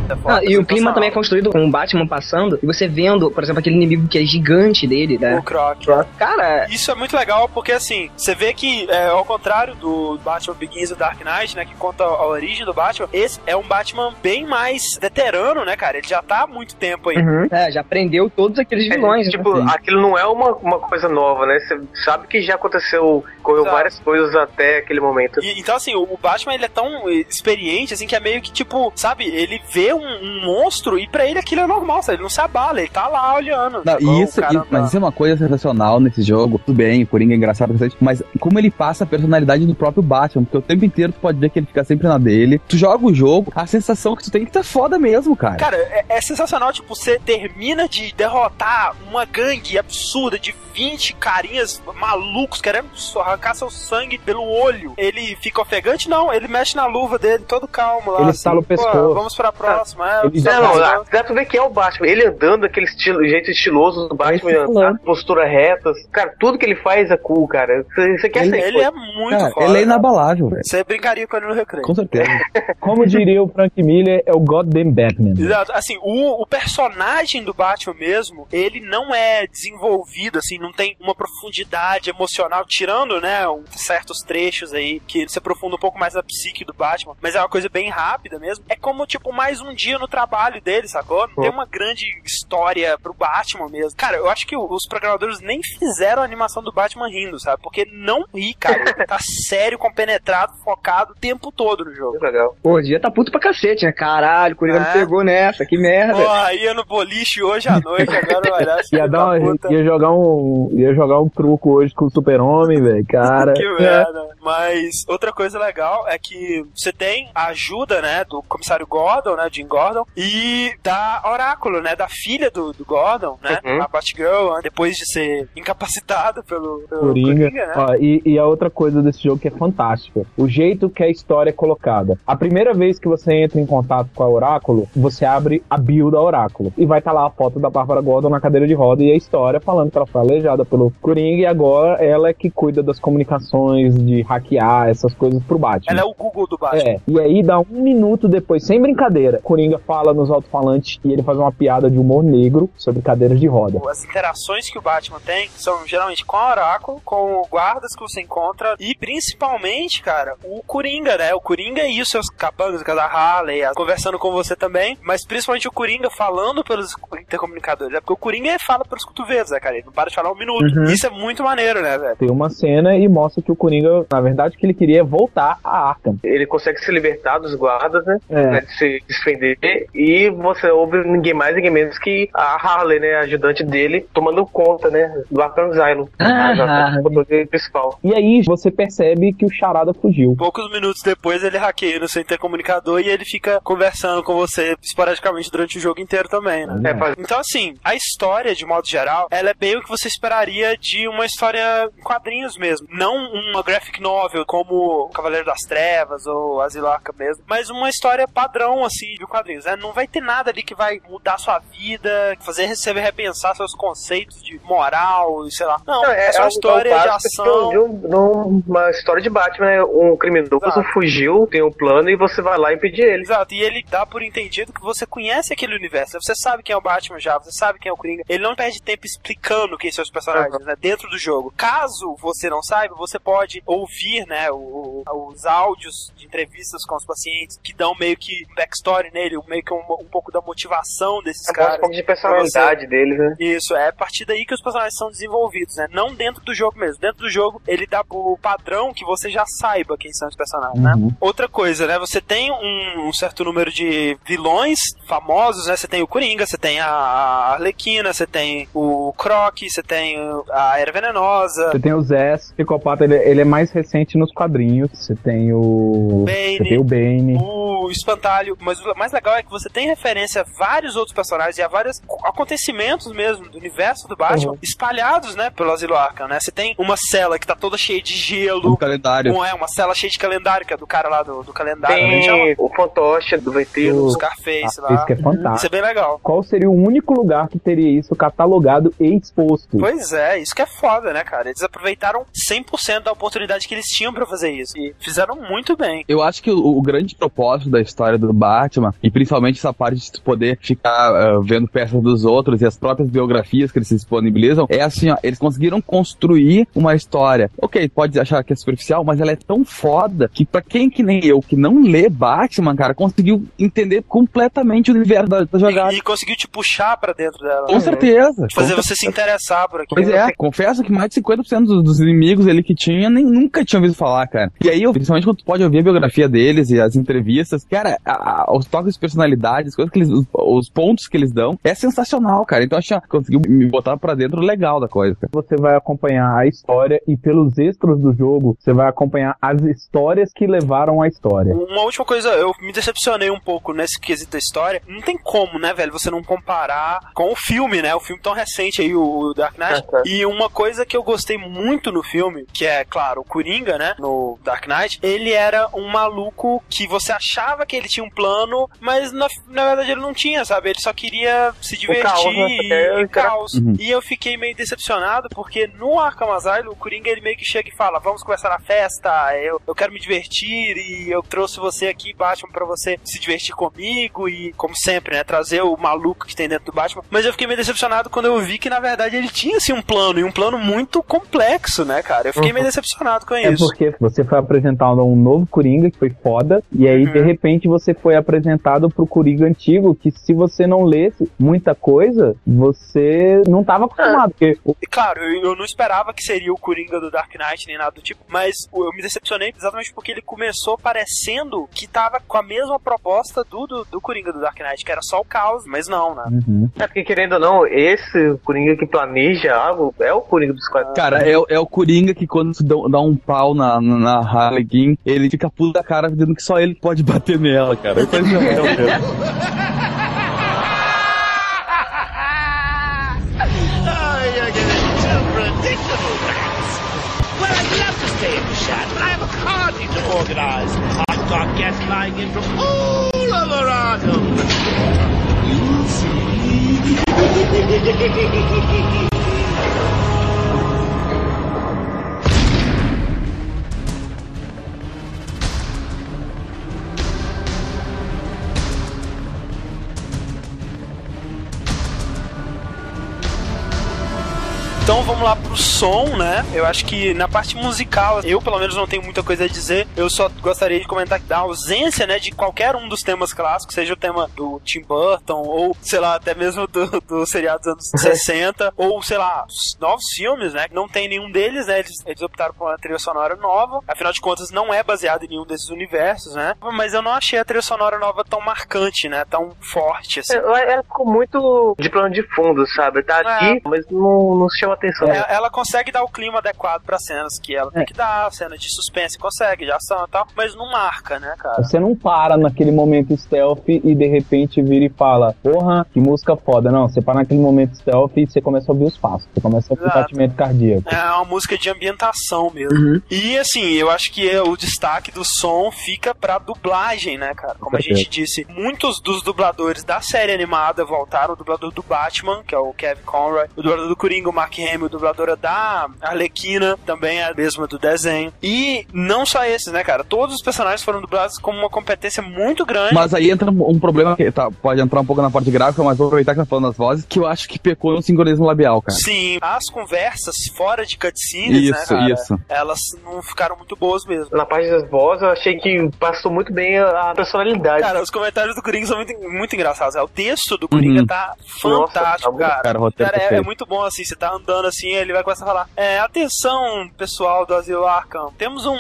[SPEAKER 2] É foda,
[SPEAKER 4] Ah, e o clima também é construído com o Batman passando e você vendo, por exemplo, aquele inimigo que é gigante dele, né?
[SPEAKER 2] O Croc.
[SPEAKER 4] Cara,
[SPEAKER 2] Isso é muito legal porque, assim, você vê que, é, ao contrário do Batman Begins e do Dark Knight, né, que conta a origem do Batman, esse é um Batman bem mais veterano, né, cara? Ele já tá há muito tempo aí.
[SPEAKER 4] é, já prendeu todos aqueles
[SPEAKER 3] É,
[SPEAKER 4] vilões. né?
[SPEAKER 3] tipo, aquilo não é uma, uma coisa nova, né? Você sabe que já aconteceu Correu
[SPEAKER 2] Exato.
[SPEAKER 3] várias coisas até aquele momento.
[SPEAKER 2] E- então, assim, o o Batman, ele é tão experiente, assim, que é meio que, tipo, sabe, ele vê um, um monstro e pra ele aquilo é normal, sabe? Ele não se abala, ele tá lá olhando.
[SPEAKER 9] Não, e isso,
[SPEAKER 2] cara tá-
[SPEAKER 9] mas isso é uma coisa sensacional nesse jogo. Tudo bem, o Coringa é engraçado, bastante, mas como ele passa a personalidade do próprio Batman, porque o tempo inteiro tu pode ver que ele fica sempre na dele. Tu joga o jogo, a sensação que tu tem é que tá foda mesmo, cara.
[SPEAKER 2] Cara, é, é sensacional, tipo, você termina de derrotar uma gangue absurda de 20 carinhas malucos querendo arrancar seu sangue pelo olho. Ele fica ofegante? Não, ele mexe na luva dele, todo calmo lá.
[SPEAKER 8] Ele
[SPEAKER 2] assim,
[SPEAKER 8] estala o
[SPEAKER 2] "Pô,
[SPEAKER 8] pescoço."
[SPEAKER 2] Vamos pra próxima. Só
[SPEAKER 3] Não, não, lá, dá pra ver que é o Batman. Ele andando, aquele estilo, jeito estiloso do Batman,
[SPEAKER 8] É
[SPEAKER 3] postura reta. Cara, tudo que ele faz é cool, cara. Você quer
[SPEAKER 9] Ele-
[SPEAKER 3] ser
[SPEAKER 2] Ele é muito
[SPEAKER 9] Cara,
[SPEAKER 2] foda.
[SPEAKER 9] ele é inabalável, velho.
[SPEAKER 2] Você brincaria com ele no recreio.
[SPEAKER 9] Com certeza.
[SPEAKER 8] Como diria o Frank Miller, é o Goddamn Batman.
[SPEAKER 2] Exato. Assim, o, o personagem do Batman mesmo, ele não é desenvolvido, assim, não tem uma profundidade emocional, tirando, né, um- certos trechos aí que se aprofunda um pouco mais na psique do Batman, mas é uma coisa bem rápida mesmo. É como, tipo, mais um dia no trabalho dele, sacou? Não tem uma grande história pro Batman mesmo. Cara, eu acho que os programadores nem fizeram a animação do Batman rindo, sabe? Porque não ri, cara. Ele tá sério, compenetrado, focado o tempo todo no jogo.
[SPEAKER 3] Legal.
[SPEAKER 4] Pô, o dia tá puto pra cacete, né? Caralho, o Coringa
[SPEAKER 2] É.
[SPEAKER 4] me pegou nessa, que merda.
[SPEAKER 2] Porra, ia no boliche hoje à noite, agora vai lá.
[SPEAKER 8] Ia, dar uma, ia jogar um ia jogar um truco hoje com o Super-Homem, velho. Cara.
[SPEAKER 2] Que merda. Mas outra coisa legal é que você tem a ajuda, né, do comissário Gordon, né, Jim Gordon, e da Oráculo, né, da filha do, do Gordon, né,
[SPEAKER 3] Uhum.
[SPEAKER 2] a Batgirl, né, depois de ser incapacitada pelo, pelo
[SPEAKER 8] Coringa.
[SPEAKER 2] né?
[SPEAKER 8] Ó, e, e a outra coisa desse jogo que é fantástica, o jeito que a história é colocada. A primeira vez que você entra em contato com a Oráculo, você abre a bio da Oráculo e vai estar lá a foto da Bárbara Gordon na cadeira de roda e a história falando que ela foi aleijada pelo Coringa e agora ela é que cuida das comunicações, de hackear essas coisas pro Batman.
[SPEAKER 2] Ela é o Google do Batman.
[SPEAKER 8] É, e aí dá um minuto depois, sem brincadeira, Coringa fala nos alto-falantes e ele faz uma piada de humor negro sobre cadeiras de roda.
[SPEAKER 2] As interações que o Batman tem são geralmente com a Oráculo, com guardas que você encontra e principalmente, cara, o Coringa, né? O Coringa e os seus capangas, da Harley, conversando com você também, mas principalmente o Coringa falando pelos intercomunicadores, né? Porque o Coringa fala pelos cotovelos, né, cara? Ele não para de falar um minuto.
[SPEAKER 8] Uhum.
[SPEAKER 2] Isso é muito maneiro, né, velho?
[SPEAKER 8] Tem uma cena e mostra que o Coringa, na verdade, o que ele queria é voltar a Arkham.
[SPEAKER 3] Ele consegue se libertar dos guardas, né?
[SPEAKER 8] É.
[SPEAKER 3] né, De se defender. E você ouve ninguém mais, ninguém menos que a Harley, né? A ajudante dele, tomando conta, né? Do Arkham Asylum.
[SPEAKER 4] Ah,
[SPEAKER 3] a a principal.
[SPEAKER 8] E aí você percebe que o Charada fugiu.
[SPEAKER 2] Poucos minutos depois ele hackeia no seu intercomunicador e ele fica conversando com você esporadicamente durante o jogo inteiro também, né?
[SPEAKER 3] É,
[SPEAKER 2] Então, assim, a história, de modo geral, ela é bem o que você esperaria de uma história em quadrinhos mesmo. Não uma graphic novel como o Cavaleiro das Trevas ou Asilo Arkham mesmo, mas uma história padrão, assim, de quadrinhos, né? Não vai ter nada ali que vai mudar sua vida, fazer você repensar seus conceitos de moral e sei lá. Não,
[SPEAKER 3] Não,
[SPEAKER 2] é, só uma história de ação.
[SPEAKER 3] de um- um- uma história de Batman, né? Um criminoso
[SPEAKER 2] Exato.
[SPEAKER 3] fugiu, tem um plano e você vai lá impedir ele.
[SPEAKER 2] Exato, e ele dá por entendido que você conhece aquele universo. Você sabe quem é o Batman já, você sabe quem é o Coringa. Ele não perde tempo explicando quem são os personagens, né, dentro do jogo. Caso você não saiba, você pode ouvir, né, o- os áudios de entrevistas com os pacientes que dão meio que backstory nele, meio que um, um pouco da motivação desses
[SPEAKER 3] Mostra
[SPEAKER 2] caras.
[SPEAKER 3] um pouco de personalidade dele, né?
[SPEAKER 2] Isso, é a partir daí que os personagens são desenvolvidos, né? Não dentro do jogo mesmo. Dentro do jogo, ele dá o padrão que você já saiba quem são os personagens, né?
[SPEAKER 8] Uhum.
[SPEAKER 2] Outra coisa, né? Você tem um, um certo número de vilões famosos, né? Você tem o Coringa, você tem a Arlequina, você tem o Croc, você tem a Era Venenosa,
[SPEAKER 8] Você tem o Zé, psicopata, ele, ele é mais recente nos quadrinhos. Você tem o.
[SPEAKER 2] Bane.
[SPEAKER 8] Você tem o Bane.
[SPEAKER 2] o Espantalho, mas o mais legal é que você tem referência a vários outros personagens e a vários acontecimentos mesmo do universo do Batman
[SPEAKER 8] Uhum.
[SPEAKER 2] espalhados, né, pelo Asilo Arkham, né? Você tem uma cela que tá toda cheia de gelo,
[SPEAKER 9] Um calendário.
[SPEAKER 2] não é uma cela cheia de calendário, que é do cara lá do, do calendário?
[SPEAKER 3] Tem o fantoche do Ventrilo.
[SPEAKER 2] O Scarface
[SPEAKER 8] Ah,
[SPEAKER 2] lá.
[SPEAKER 8] isso que é fantástico.
[SPEAKER 2] Isso é bem legal.
[SPEAKER 8] Qual seria o único lugar que teria isso catalogado e exposto?
[SPEAKER 2] Pois é, isso que é foda, né, cara? Eles aproveitaram 100% da oportunidade que eles tinham pra fazer isso. E fizeram muito bem.
[SPEAKER 9] Eu acho que o, o grande propósito da história do Batman, e principalmente essa parte de tu poder ficar ah, vendo peças dos outros e as próprias biografias que eles se disponibilizam, é assim, ó, eles conseguiram construir uma história. Ok, pode achar que é superficial, mas ela é tão foda que pra quem que nem eu, que não lê Batman, cara, conseguiu entender completamente o universo da, da jogada.
[SPEAKER 2] E conseguiu te puxar pra dentro dela.
[SPEAKER 9] Com certeza.
[SPEAKER 2] Fazer
[SPEAKER 9] Com
[SPEAKER 2] você se interessar por aquilo.
[SPEAKER 9] Pois é, confesso que mais de 50% dos, dos inimigos ele que tinha, nem nunca tinha ouvido falar, cara. E aí, principalmente quando tu pode ouvir a biografia deles e as entrevistas, cara, a- a- os toques de personalidade, as coisas que eles, os, os pontos que eles dão, é sensacional, cara. Então, acho que conseguiu me botar pra dentro legal da coisa, cara.
[SPEAKER 8] Você vai acompanhar a história e pelos extras do jogo, você vai acompanhar as histórias que levaram à história.
[SPEAKER 2] Uma última coisa, eu me decepcionei um pouco nesse quesito da história. Não tem como, né, velho, você não comparar com o filme, né? O filme tão recente aí, o Dark Knight.
[SPEAKER 3] Tá.
[SPEAKER 2] E uma coisa que eu gostei muito no filme, que é, claro, o Coringa, né? No Dark Knight, ele era um maluco que você achava que ele tinha um plano, mas na, na verdade ele não tinha, sabe? Ele só queria se divertir
[SPEAKER 3] caos, né?
[SPEAKER 2] e,
[SPEAKER 3] É,
[SPEAKER 2] e caos.
[SPEAKER 9] Uhum.
[SPEAKER 2] E eu fiquei meio decepcionado porque no Arkham Asylum, o Coringa ele meio que chega e fala: Vamos começar a festa, eu, eu quero me divertir e eu trouxe você aqui, Batman, pra você se divertir comigo e, como sempre, né, trazer o maluco que tem dentro do Batman. Mas eu fiquei meio decepcionado quando eu vi que na verdade ele tinha assim um plano e um plano muito complexo, né, cara? Eu fiquei meio decepcionado com
[SPEAKER 8] É
[SPEAKER 2] isso.
[SPEAKER 8] porque você foi apresentado a um novo Coringa que foi foda, e aí
[SPEAKER 2] Uhum.
[SPEAKER 8] de repente você foi apresentado pro Coringa antigo, que se você não lesse muita coisa, você não tava acostumado. Porque
[SPEAKER 2] claro, eu, eu não esperava que seria o Coringa do Dark Knight nem nada do tipo, mas eu me decepcionei exatamente porque ele começou parecendo que tava com a mesma proposta do, do, do Coringa do Dark Knight, que era só o caos, mas não, né?
[SPEAKER 8] Uhum.
[SPEAKER 3] É porque, querendo ou não, esse Coringa que planeja algo é o Coringa dos quadrinhos.
[SPEAKER 9] Cara, é, o- é o Coringa que quando dá um pau na, na, Harley Quinn, ele fica puto da cara dizendo que só ele pode bater nela, cara. Isso o mesmo.
[SPEAKER 7] You're getting too predictable, Max. Well, I'd love to stay in the shot, but I have a party to organize. I've got guests in from all over Arkham. See.
[SPEAKER 2] Então vamos lá pro som, né? Eu acho que na parte musical, eu pelo menos não tenho muita coisa a dizer. Eu só gostaria de comentar da ausência, né, de qualquer um dos temas clássicos, seja o tema do Tim Burton, ou sei lá, até mesmo do, do seriado dos anos 60, ou sei lá, os novos filmes, né? Não tem nenhum deles, né? Eles, eles optaram por uma trilha sonora nova. Afinal de contas, não é baseado em nenhum desses universos, né? Mas eu não achei a trilha sonora nova tão marcante, né? Tão forte, assim.
[SPEAKER 3] Ela ela ficou muito de plano de fundo, sabe? Tá ali, mas não, não chama atenção.
[SPEAKER 2] É, ela consegue dar o clima adequado pra cenas que ela tem que dar, cena de suspense consegue, de ação e tal, mas não marca, né, cara?
[SPEAKER 8] Você não para naquele momento stealth e de repente vira e fala, porra, que música foda. Não, você para naquele momento stealth e você começa a ouvir os passos. Você começa a ouvir o batimento cardíaco.
[SPEAKER 2] É uma música de ambientação mesmo.
[SPEAKER 8] Uhum.
[SPEAKER 2] E assim, eu acho que é o destaque do som fica pra dublagem, né, cara? Como a gente disse, muitos dos dubladores da série animada voltaram. O dublador do Batman, que é o Kevin Conroy, o dublador do Coringa, o Mark Hamill, a dubladora da Arlequina, também é a mesma do desenho. E não só esses, né, cara? Todos os personagens foram dublados com uma competência muito grande.
[SPEAKER 9] Mas aí entra um problema que tá, pode entrar um pouco na parte gráfica, mas vou aproveitar que tá falando das vozes, que eu acho que pecou no sincronismo labial, cara.
[SPEAKER 2] Sim, as conversas fora de cutscenes, né,
[SPEAKER 9] Isso,
[SPEAKER 2] cara?
[SPEAKER 9] isso.
[SPEAKER 2] Elas não ficaram muito boas mesmo.
[SPEAKER 3] Na parte das vozes, eu achei que passou muito bem a personalidade.
[SPEAKER 2] Cara, os comentários do Coringa são muito, muito engraçados. né? O texto do Coringa
[SPEAKER 9] Uhum.
[SPEAKER 2] tá fantástico,
[SPEAKER 3] Nossa, tá
[SPEAKER 2] cara.
[SPEAKER 9] Cara,
[SPEAKER 2] Cara, é,
[SPEAKER 9] perfeito.
[SPEAKER 2] é muito bom assim, você tá andando assim, ele vai começar a falar: é, atenção, pessoal do Asilo Arkham, temos um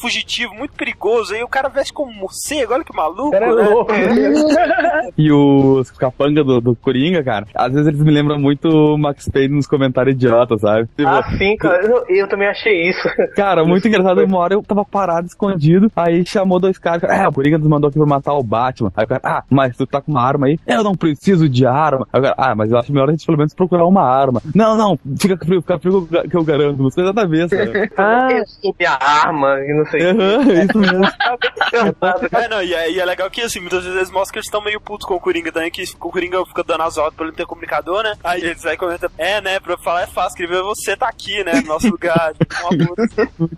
[SPEAKER 2] fugitivo muito perigoso aí, o cara veste como morcego, olha que maluco,
[SPEAKER 8] Cara, é
[SPEAKER 2] né?
[SPEAKER 8] louco.
[SPEAKER 9] E os capanga do, do Coringa, cara, às vezes eles me lembram muito o Max Payne nos comentários idiotas, sabe? Tipo,
[SPEAKER 3] Ah, sim, cara. Eu, eu também achei isso.
[SPEAKER 9] Cara, muito engraçado. Uma hora eu tava parado, escondido. Aí chamou dois caras. É, o Coringa nos mandou aqui pra matar o Batman. Aí o cara, ah, mas tu tá com uma arma aí? Eu não preciso de arma. Aí o cara, ah, mas eu acho melhor a gente pelo menos procurar uma arma. Não, não, Fica frio, fica frio que eu garanto. Umas coisas nada a ver, sabe?
[SPEAKER 8] Ah,
[SPEAKER 3] Eu sou minha arma e não sei o.
[SPEAKER 9] Aham, isso mesmo.
[SPEAKER 2] É, não, e é, e é legal que, assim, muitas vezes mostra que eles estão meio putos com o Coringa também, que o Coringa fica dando as ele não ter comunicador, né? Aí eles aí comentam, é, né, pra falar é fácil, escrever você tá aqui, né, no nosso lugar.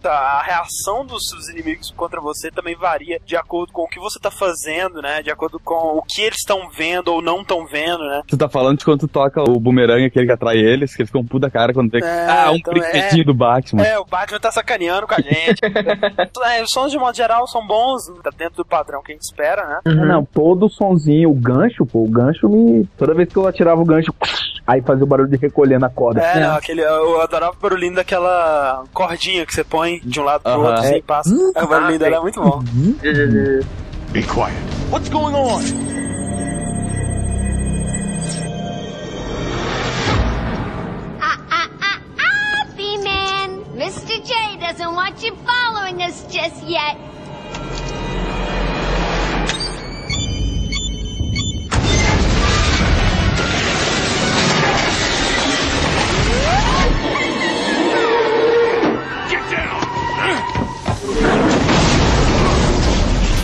[SPEAKER 2] Tá, a reação dos seus inimigos contra você também varia de acordo com o que você tá fazendo, né, de acordo com o que eles estão vendo ou não estão vendo, né.
[SPEAKER 9] Tu tá falando de quando tu toca o bumerangue, aquele que atrai eles, que eles ficam puta cara quando tem.
[SPEAKER 2] É,
[SPEAKER 9] ah, um
[SPEAKER 2] então,
[SPEAKER 9] brinquedinho
[SPEAKER 2] é.
[SPEAKER 9] do Batman.
[SPEAKER 2] É, o Batman tá sacaneando com a gente. é, os sons de modo geral são bons, tá dentro do padrão que a gente espera, né?
[SPEAKER 8] Ah, Não, todo sonzinho, o gancho, pô, o gancho me. Toda vez que eu atirava o gancho, aí fazia o barulho de recolher na corda.
[SPEAKER 2] É, não, aquele, eu adorava o barulhinho daquela cordinha que você põe de um lado pro
[SPEAKER 9] Aham.
[SPEAKER 2] outro, assim, passa. É, o barulhinho dela é muito bom.
[SPEAKER 10] Be quiet.
[SPEAKER 7] What's going on?
[SPEAKER 11] Mr. J doesn't want you following us just yet.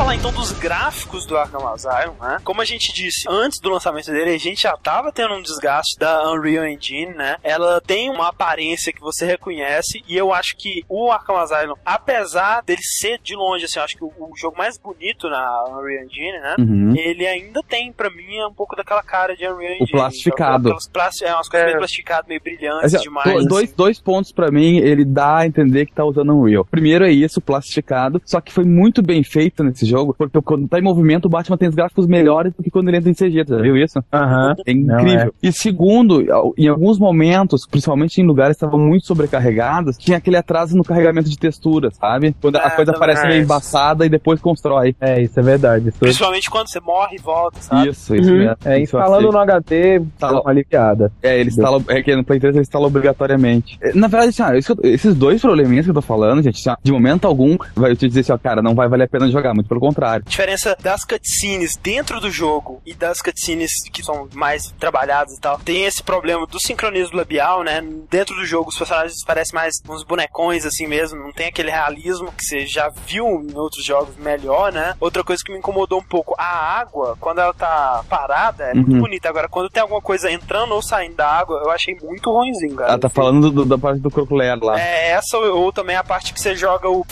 [SPEAKER 2] Falar então dos gráficos do Arkham Asylum, né? Como a gente disse, antes do lançamento dele, a gente já tava tendo um desgaste da Unreal Engine, né? Ela tem uma aparência que você reconhece e eu acho que o Arkham Asylum, apesar dele ser de longe, assim, eu acho que o, o jogo mais bonito na Unreal Engine, né?
[SPEAKER 9] Uhum.
[SPEAKER 2] Ele ainda tem, pra mim, um pouco daquela cara de Unreal Engine.
[SPEAKER 9] plastificado.
[SPEAKER 2] Aquelas plasti é, umas coisas meio plastificadas, meio brilhantes
[SPEAKER 9] Assim,
[SPEAKER 2] demais.
[SPEAKER 9] do- dois, dois pontos pra mim, ele dá a entender que tá usando Unreal. Primeiro é isso, plastificado, só que foi muito bem feito nesse jogo, porque quando tá em movimento, o Batman tem os gráficos melhores do que quando ele entra em CG, tu já viu isso?
[SPEAKER 8] Aham.
[SPEAKER 9] É incrível. E segundo, em alguns momentos, principalmente em lugares que estavam muito sobrecarregados, tinha aquele atraso no carregamento de texturas, sabe? Quando a
[SPEAKER 2] É,
[SPEAKER 9] coisa parece meio embaçada e depois constrói.
[SPEAKER 8] É, isso é verdade. Isso,
[SPEAKER 2] Principalmente quando você morre e volta, sabe?
[SPEAKER 9] Isso, isso
[SPEAKER 8] Uhum.
[SPEAKER 9] mesmo.
[SPEAKER 8] É, instalando
[SPEAKER 9] achei.
[SPEAKER 8] no HD,
[SPEAKER 9] Tá
[SPEAKER 8] dá
[SPEAKER 9] lá.
[SPEAKER 8] uma aliviada.
[SPEAKER 9] É, ele instala, é que no Play 3 ele instala obrigatoriamente. É, Na verdade, assim, esses dois probleminhas que eu tô falando, gente, assim, de momento algum, vai eu te dizer assim, ó, cara, não vai valer a pena jogar, muito pelo contrário.
[SPEAKER 2] A diferença das cutscenes dentro do jogo e das cutscenes que são mais trabalhadas e tal, tem esse problema do sincronismo labial, né? Dentro do jogo, os personagens parecem mais uns bonecões assim mesmo, não tem aquele realismo que você já viu em outros jogos melhor, né? Outra coisa que me incomodou um pouco, a água, quando ela tá parada, é muito
[SPEAKER 9] Uhum.
[SPEAKER 2] bonita. Agora, quando tem alguma coisa entrando ou saindo da água, eu achei muito ruimzinho, cara.
[SPEAKER 9] Ela tá falando do- da parte do Crocoler lá.
[SPEAKER 2] É essa ou, ou também a parte que você joga o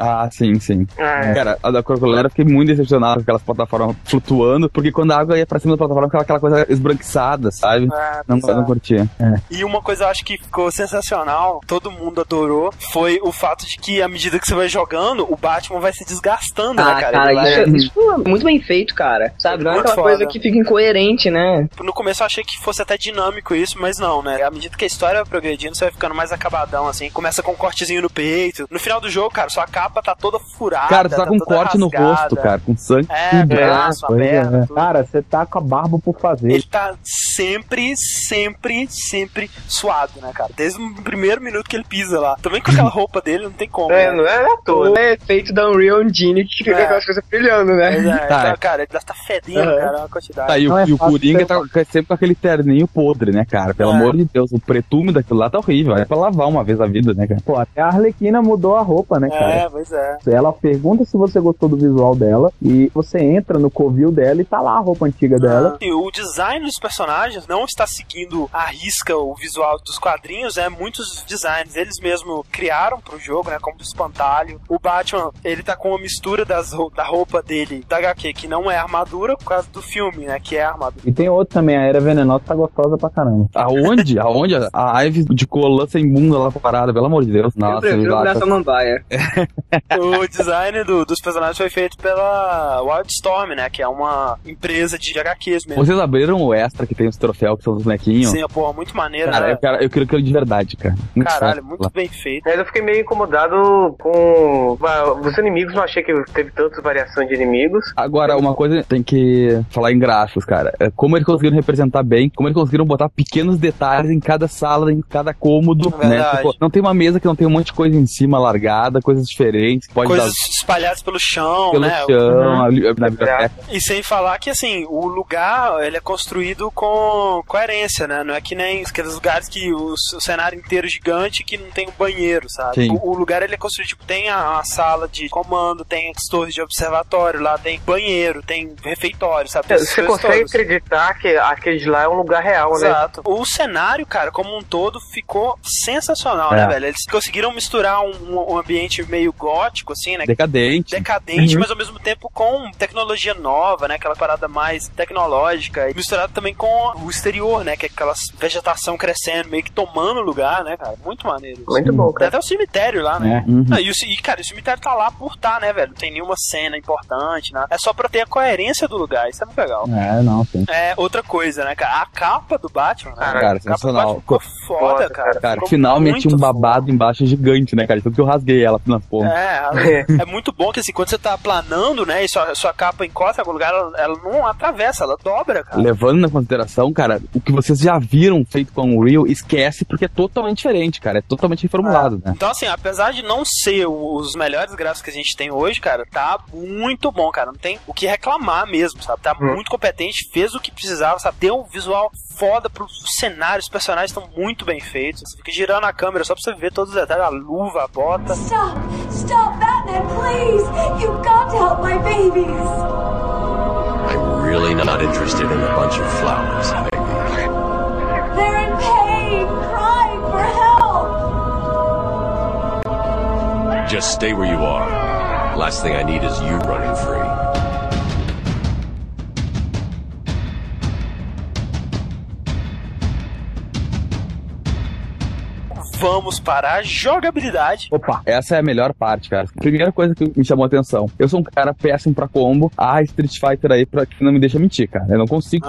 [SPEAKER 9] Ah, sim, sim.
[SPEAKER 3] É.
[SPEAKER 9] Cara, a da Crocolera eu fiquei muito decepcionado com aquelas plataformas flutuando, porque quando a água ia pra cima da plataforma, ficava aquela coisa esbranquiçada, sabe?
[SPEAKER 2] Ah,
[SPEAKER 9] Não, não curtia.
[SPEAKER 2] E uma coisa eu acho que ficou sensacional, todo mundo adorou, foi o fato de que à medida que você vai jogando, o Batman vai se desgastando,
[SPEAKER 4] Ah,
[SPEAKER 2] né, cara?
[SPEAKER 4] cara,
[SPEAKER 2] vai-
[SPEAKER 4] isso, isso é muito bem feito, cara. Sabe? Não é
[SPEAKER 2] Muito
[SPEAKER 4] aquela
[SPEAKER 2] foda.
[SPEAKER 4] coisa que fica incoerente, né?
[SPEAKER 2] No começo eu achei que fosse até dinâmico isso, mas não, né? À medida que a história vai progredindo, você vai ficando mais acabadão, assim. Começa com um cortezinho no peito. No final do jogo, cara, sua capa tá toda furada.
[SPEAKER 9] Cara, tu tá com um corte no
[SPEAKER 2] rasgada.
[SPEAKER 9] rosto, cara, com sangue.
[SPEAKER 2] É, braço, a
[SPEAKER 8] Pois é.
[SPEAKER 2] perna. tudo.
[SPEAKER 8] Cara, você tá com a barba por fazer.
[SPEAKER 2] Ele tá sempre, sempre, sempre suado, né, cara? Desde o primeiro minuto que ele pisa lá. Também com aquela roupa dele, não tem como.
[SPEAKER 3] É,
[SPEAKER 2] né?
[SPEAKER 3] não é à toa.
[SPEAKER 4] É feito da Unreal Engine que fica
[SPEAKER 2] É.
[SPEAKER 4] aquelas coisas brilhando, né?
[SPEAKER 2] É,
[SPEAKER 9] Tá.
[SPEAKER 2] então, cara, ele tá fedendo,
[SPEAKER 4] Aham.
[SPEAKER 2] cara, uma quantidade.
[SPEAKER 9] Tá, e o,
[SPEAKER 8] é
[SPEAKER 9] e o Coringa tá sempre com aquele terninho podre, né, cara? Pelo
[SPEAKER 2] É.
[SPEAKER 9] amor de Deus, o pretume daquilo lá tá horrível. É pra lavar uma vez a vida, né, cara?
[SPEAKER 8] Pô, até a Arlequina mudou a roupa, né, cara?
[SPEAKER 2] É, pois é.
[SPEAKER 8] Ela pergunta se você gostou do visual dela e você entra no covil dela e tá lá a roupa antiga dela.
[SPEAKER 2] E o design dos personagens não está seguindo a risca o visual dos quadrinhos, né? Muitos designs eles mesmo criaram pro jogo, né? Como do espantalho. O Batman, ele tá com uma mistura das, da roupa dele, da HQ, que não é armadura, por causa do filme, né? Que é armadura.
[SPEAKER 8] E tem outro também, a Era Venenosa tá gostosa pra caramba.
[SPEAKER 9] Aonde? Aonde? A Ive de colã sem bunda lá parada, pelo amor de Deus.
[SPEAKER 4] Eu
[SPEAKER 9] Nossa,
[SPEAKER 4] prefiro
[SPEAKER 9] lá,
[SPEAKER 4] o Braça Mambaia.
[SPEAKER 2] o design do- dos personagens foi feito pela Wildstorm, né? Que é uma empresa de HQs mesmo.
[SPEAKER 9] Vocês abriram o extra que tem os troféus, que são os bonequinhos?
[SPEAKER 2] Sim, porra, muito maneiro,
[SPEAKER 9] Cara,
[SPEAKER 2] né?
[SPEAKER 9] eu quero, eu quero aquilo de verdade, cara. Muito
[SPEAKER 2] Caralho, muito bem feito.
[SPEAKER 3] Mas eu fiquei meio incomodado com os inimigos, não achei que teve tanta variação de inimigos.
[SPEAKER 9] Agora, uma coisa tem que falar em gráficos, cara. É como eles conseguiram representar bem, como eles conseguiram botar pequenos detalhes em cada sala, em cada cômodo,
[SPEAKER 2] É
[SPEAKER 9] né?
[SPEAKER 2] verdade.
[SPEAKER 9] Tipo, não tem uma mesa que não tem um monte de coisa em cima largada, coisas diferentes. Diferentes. Pode
[SPEAKER 2] Coisas
[SPEAKER 9] dar
[SPEAKER 2] espalhadas pelo chão,
[SPEAKER 9] pelo
[SPEAKER 2] né?
[SPEAKER 9] chão, ali, na biblioteca.
[SPEAKER 2] E sem falar que, assim, o lugar, ele é construído com coerência, né? Não é que nem aqueles lugares que o, o cenário inteiro é gigante que não tem um banheiro, sabe?
[SPEAKER 9] Sim.
[SPEAKER 2] O, o lugar, ele é construído, tipo, tem a, a sala de comando, tem as torres de observatório, lá tem banheiro, tem refeitório, sabe? Tem essas
[SPEAKER 3] Você consegue
[SPEAKER 2] todas.
[SPEAKER 3] acreditar que aquele de lá é um lugar real, né?
[SPEAKER 2] Exato. O cenário, cara, como um todo, ficou sensacional,
[SPEAKER 9] É.
[SPEAKER 2] né, velho? Eles conseguiram misturar um, um ambiente meio gótico, assim, né?
[SPEAKER 9] Decadente.
[SPEAKER 2] decadente,
[SPEAKER 9] Uhum.
[SPEAKER 2] mas ao mesmo tempo com tecnologia nova, né? Aquela parada mais tecnológica. E misturado também com o exterior, né? Que é aquela vegetação crescendo, meio que tomando lugar, né, cara? Muito maneiro.
[SPEAKER 3] Muito bom,
[SPEAKER 2] Tem
[SPEAKER 3] cara.
[SPEAKER 2] até o cemitério lá, né?
[SPEAKER 8] É.
[SPEAKER 9] Uhum.
[SPEAKER 2] Ah, e, o, e, cara, o cemitério tá lá por tá, né, velho? Não tem nenhuma cena importante, né? É só pra ter a coerência do lugar. Isso é muito legal.
[SPEAKER 8] É, não, sim.
[SPEAKER 2] É, outra coisa, né, cara? A capa do Batman, né?
[SPEAKER 9] Cara,
[SPEAKER 2] a capa do
[SPEAKER 9] sensacional.
[SPEAKER 2] Batman ficou foda,
[SPEAKER 3] Foda,
[SPEAKER 2] cara.
[SPEAKER 9] Cara,
[SPEAKER 2] Ficou
[SPEAKER 9] finalmente
[SPEAKER 2] muito
[SPEAKER 9] um babado embaixo gigante, né, cara? Tanto que eu rasguei ela nas pontas.
[SPEAKER 2] É, é muito bom que assim, quando você tá planando, né, e sua, sua capa encosta em algum lugar, ela, ela não atravessa, ela dobra, cara.
[SPEAKER 9] Levando na consideração, cara, o que vocês já viram feito com o Unreal, esquece porque é totalmente diferente, cara. É totalmente reformulado, né?
[SPEAKER 2] Então, assim, apesar de não ser os melhores gráficos que a gente tem hoje, cara, tá muito bom, cara. Não tem o que reclamar mesmo, sabe? Tá muito competente, fez o que precisava, sabe? Deu um visual foda pro cenário, os personagens estão muito bem feitos. Você fica girando a câmera só pra você ver todos os detalhes, a luva, a bota.
[SPEAKER 11] Stop! Stop, Batman, please! You've got to help my babies!
[SPEAKER 12] I'm really not interested in a bunch of flowers, Peggy.
[SPEAKER 11] They're in pain, crying for help!
[SPEAKER 12] Just stay where you are. Last thing I need is you running free.
[SPEAKER 2] Vamos para a jogabilidade.
[SPEAKER 8] Opa.
[SPEAKER 9] Essa é a melhor parte, cara. Primeira coisa que me chamou a atenção. Eu sou um cara péssimo pra combo. Ah, Street Fighter aí pra que não me deixa mentir, cara. Eu não consigo.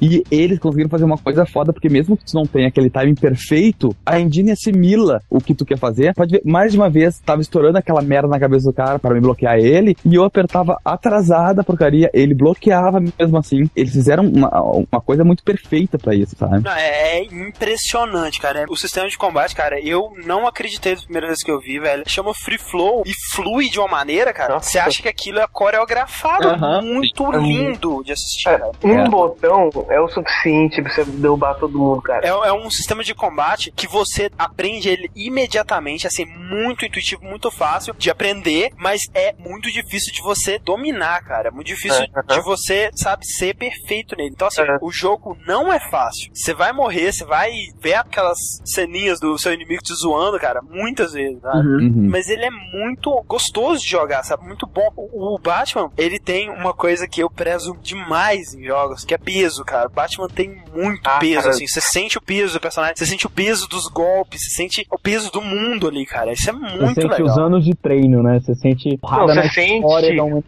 [SPEAKER 9] E eles conseguiram fazer uma coisa foda, porque mesmo que tu não tenha aquele timing perfeito, a engine assimila o que tu quer fazer. Pode ver, mais de uma vez, tava estourando aquela merda na cabeça do cara para me bloquear ele, e eu apertava atrasada a porcaria, ele bloqueava mesmo assim. Eles fizeram uma, uma coisa muito perfeita pra isso, sabe?
[SPEAKER 2] Não, é, é impressionante, cara. O sistema de combate, cara, eu não acreditei da primeira vez que eu vi, velho. Chama Free Flow e flui de uma maneira, cara. Você acha que aquilo é coreografado
[SPEAKER 3] Aham.
[SPEAKER 2] muito lindo de assistir,
[SPEAKER 3] É,
[SPEAKER 2] cara.
[SPEAKER 3] um
[SPEAKER 9] É.
[SPEAKER 3] botão é o suficiente pra você derrubar todo mundo, cara.
[SPEAKER 2] É, é um sistema de combate que você aprende ele imediatamente, assim, muito intuitivo, muito fácil de aprender, mas é muito difícil de você dominar, cara. É muito difícil
[SPEAKER 3] É,
[SPEAKER 2] de você, sabe, ser perfeito nele. Então, assim,
[SPEAKER 3] É.
[SPEAKER 2] o jogo não é fácil. Você vai morrer, você vai ver aquelas ceninhas do seu inimigo te zoando, cara, muitas vezes, sabe?
[SPEAKER 9] Uhum.
[SPEAKER 2] Mas ele é muito gostoso de jogar, sabe? Muito bom. O, o Batman, ele tem uma coisa que eu prezo demais em jogos, que é peso, cara. O Batman tem muito
[SPEAKER 3] Ah,
[SPEAKER 2] peso,
[SPEAKER 3] cara.
[SPEAKER 2] assim. Você sente o peso do personagem, você sente o peso dos golpes, você sente o peso do mundo ali, cara. Isso é
[SPEAKER 8] Você
[SPEAKER 2] muito
[SPEAKER 8] sente
[SPEAKER 2] legal.
[SPEAKER 8] os anos de treino, né? Você sente
[SPEAKER 3] Não, você sente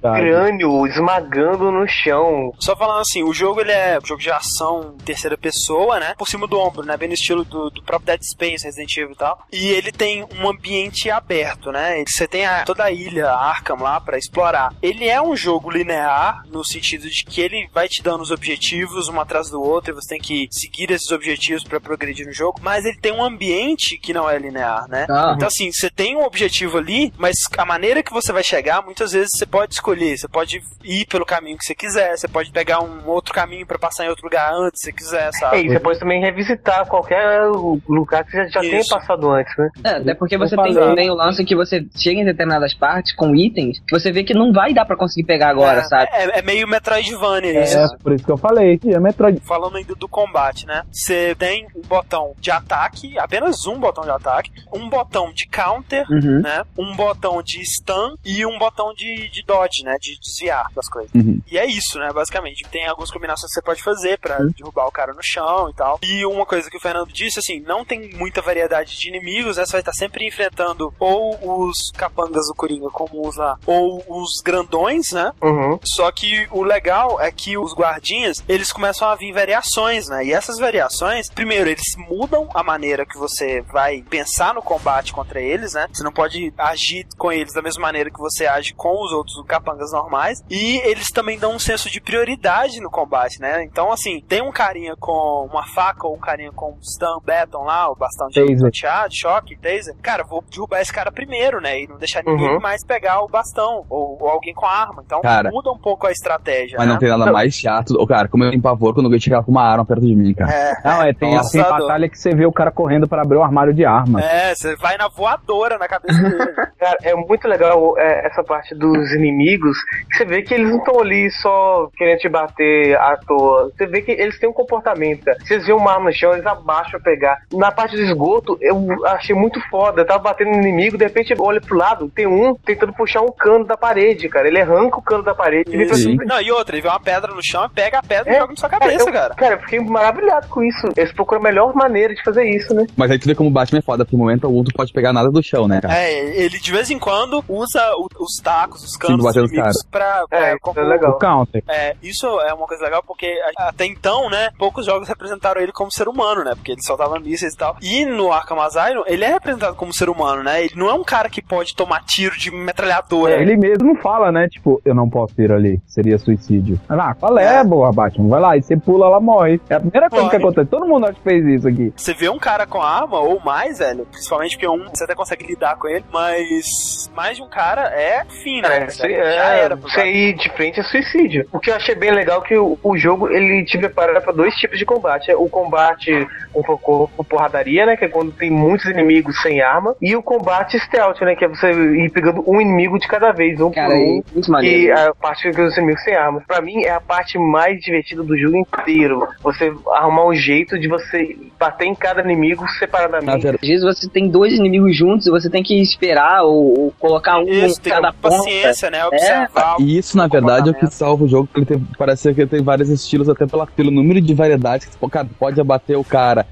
[SPEAKER 3] crânio esmagando no chão.
[SPEAKER 2] Só falando assim, o jogo ele é um jogo de ação em terceira pessoa, né? Por cima do ombro, né? Bem no estilo do, do próprio Dead Space, Resident Evil e tal. E ele tem um ambiente aberto, né? Você tem a- toda a ilha Arkham lá pra explorar. Ele é um jogo linear no sentido de que ele vai te dando os objetivos um atrás do outro e você tem que seguir esses objetivos pra progredir no jogo, mas ele tem um ambiente que não é linear, né?
[SPEAKER 4] Ah.
[SPEAKER 2] Então assim, você tem um objetivo ali, mas a maneira que você vai chegar, muitas vezes você pode escolher, você pode ir pelo caminho que você quiser, você pode pegar um outro caminho pra passar em outro lugar antes, se você quiser,
[SPEAKER 3] É,
[SPEAKER 2] sabe?
[SPEAKER 3] e você pode também revisitar qualquer lugar que você já
[SPEAKER 2] Isso.
[SPEAKER 3] passado antes, né?
[SPEAKER 4] É, até porque você tem também o lance que você chega em determinadas partes com itens que você vê que não vai dar pra conseguir pegar agora,
[SPEAKER 2] é,
[SPEAKER 4] sabe?
[SPEAKER 2] É, é meio Metroidvania isso.
[SPEAKER 8] É, por isso que eu falei. que É Metroid.
[SPEAKER 2] Falando ainda do combate, né? Você tem um botão de ataque, apenas um botão de ataque, um botão de counter,
[SPEAKER 4] Uhum.
[SPEAKER 2] né? Um botão de stun e um botão de, de dodge, né? De desviar das coisas.
[SPEAKER 9] Uhum.
[SPEAKER 2] E é isso, né? Basicamente. Tem algumas combinações que você pode fazer pra derrubar o cara no chão e tal. E uma coisa que o Fernando disse, assim, não tem muita variedade de inimigos, né? Você vai estar sempre enfrentando ou os capangas do Coringa comuns lá, ou os grandões, né?
[SPEAKER 3] Uhum.
[SPEAKER 2] Só que o legal é que os guardinhas, eles começam a vir variações, né? E essas variações, primeiro, eles mudam a maneira que você vai pensar no combate contra eles, né? Você não pode agir com eles da mesma maneira que você age com os outros capangas normais. E eles também dão um senso de prioridade no combate, né? Então, assim, tem um carinha com uma faca ou um carinha com um stun baton lá, o bastão de tonteado, choque, taser. Cara, vou derrubar esse cara primeiro, né? E não deixar ninguém
[SPEAKER 3] Uhum.
[SPEAKER 2] mais pegar o bastão ou, ou alguém com a arma. Então
[SPEAKER 9] Cara.
[SPEAKER 2] muda um pouco a estratégia.
[SPEAKER 9] Mas
[SPEAKER 2] né?
[SPEAKER 9] não tem nada mais chato. Ô, cara, como eu tenho pavor quando alguém chegava com uma arma perto de mim, cara.
[SPEAKER 2] É,
[SPEAKER 8] Não, é, tem,
[SPEAKER 2] adoro.
[SPEAKER 8] batalha que você vê o cara correndo pra abrir o armário de arma.
[SPEAKER 2] é, você vai na voadora na cabeça dele.
[SPEAKER 3] Cara, é muito legal é, essa parte dos inimigos. que Você vê que eles não estão ali só querendo te bater à toa. Você vê que eles têm um comportamento. Vocês vêem uma arma no chão, eles abaixam pra pegar. Na parte do esgoto, eu achei muito foda. Eu tava batendo no inimigo, de repente eu olho pro lado, tem um tentando puxar um cano da parede, cara. Ele arranca o cano da parede e
[SPEAKER 2] Isso.
[SPEAKER 3] cima.
[SPEAKER 2] Não, e outra, ele vê uma pedra no chão, pega a pedra e
[SPEAKER 3] É,
[SPEAKER 2] joga na sua cabeça,
[SPEAKER 3] eu,
[SPEAKER 2] cara.
[SPEAKER 3] Cara, eu fiquei maravilhado com isso. Eles procuram a melhor maneira de fazer isso, né?
[SPEAKER 9] Mas aí tu vê como o Batman é foda, no momento algum tu pode pegar nada do chão, né, cara?
[SPEAKER 2] É, ele de vez em quando usa o- os tacos, os canos
[SPEAKER 9] nos
[SPEAKER 2] inimigos pra, pra
[SPEAKER 3] É,
[SPEAKER 2] como-
[SPEAKER 3] é legal.
[SPEAKER 8] O counter.
[SPEAKER 2] É, isso é uma coisa legal porque até então, né, poucos jogos representaram ele como ser humano, né, porque ele soltava mísseis e tal. E no Arkham Asylum, ele é representado como ser humano, né, ele não é um cara que pode tomar tiro de metralhadora.
[SPEAKER 8] Ele mesmo fala, né? Tipo, eu não posso ir ali. Seria suicídio. Ah, qual é,
[SPEAKER 2] É.
[SPEAKER 8] boa, Batman? Vai lá. E você pula, ela morre. É a primeira coisa que acontece. Todo mundo acho que fez isso aqui.
[SPEAKER 2] Você vê um cara com arma ou mais, velho, principalmente porque um você até consegue lidar com ele, mas mais de um cara é fim, né?
[SPEAKER 3] É, isso aí,
[SPEAKER 2] Já
[SPEAKER 3] é,
[SPEAKER 2] era.
[SPEAKER 3] isso aí de frente é suicídio. O que eu achei bem legal é que o, o jogo ele te prepara para dois tipos de combate. É o combate com, com, com porradaria, né? É quando tem muitos inimigos sem arma. E o combate stealth, né? Que é você ir pegando um inimigo de cada vez, um
[SPEAKER 4] Cara,
[SPEAKER 3] por
[SPEAKER 4] é
[SPEAKER 3] um.
[SPEAKER 4] muito
[SPEAKER 3] E a parte dos inimigos sem armas. Pra mim, é a parte mais divertida do jogo inteiro. Você arrumar um jeito de você bater em cada inimigo separadamente.
[SPEAKER 4] Às vezes você tem dois inimigos juntos e você tem que esperar ou, ou colocar um
[SPEAKER 2] Isso,
[SPEAKER 4] em cada
[SPEAKER 2] ter paciência, né? Observar.
[SPEAKER 9] E isso, na verdade, é o que salva o jogo, porque ele tem, parece que ele tem vários estilos, até pela, pelo número de variedades que cara, pode abater o cara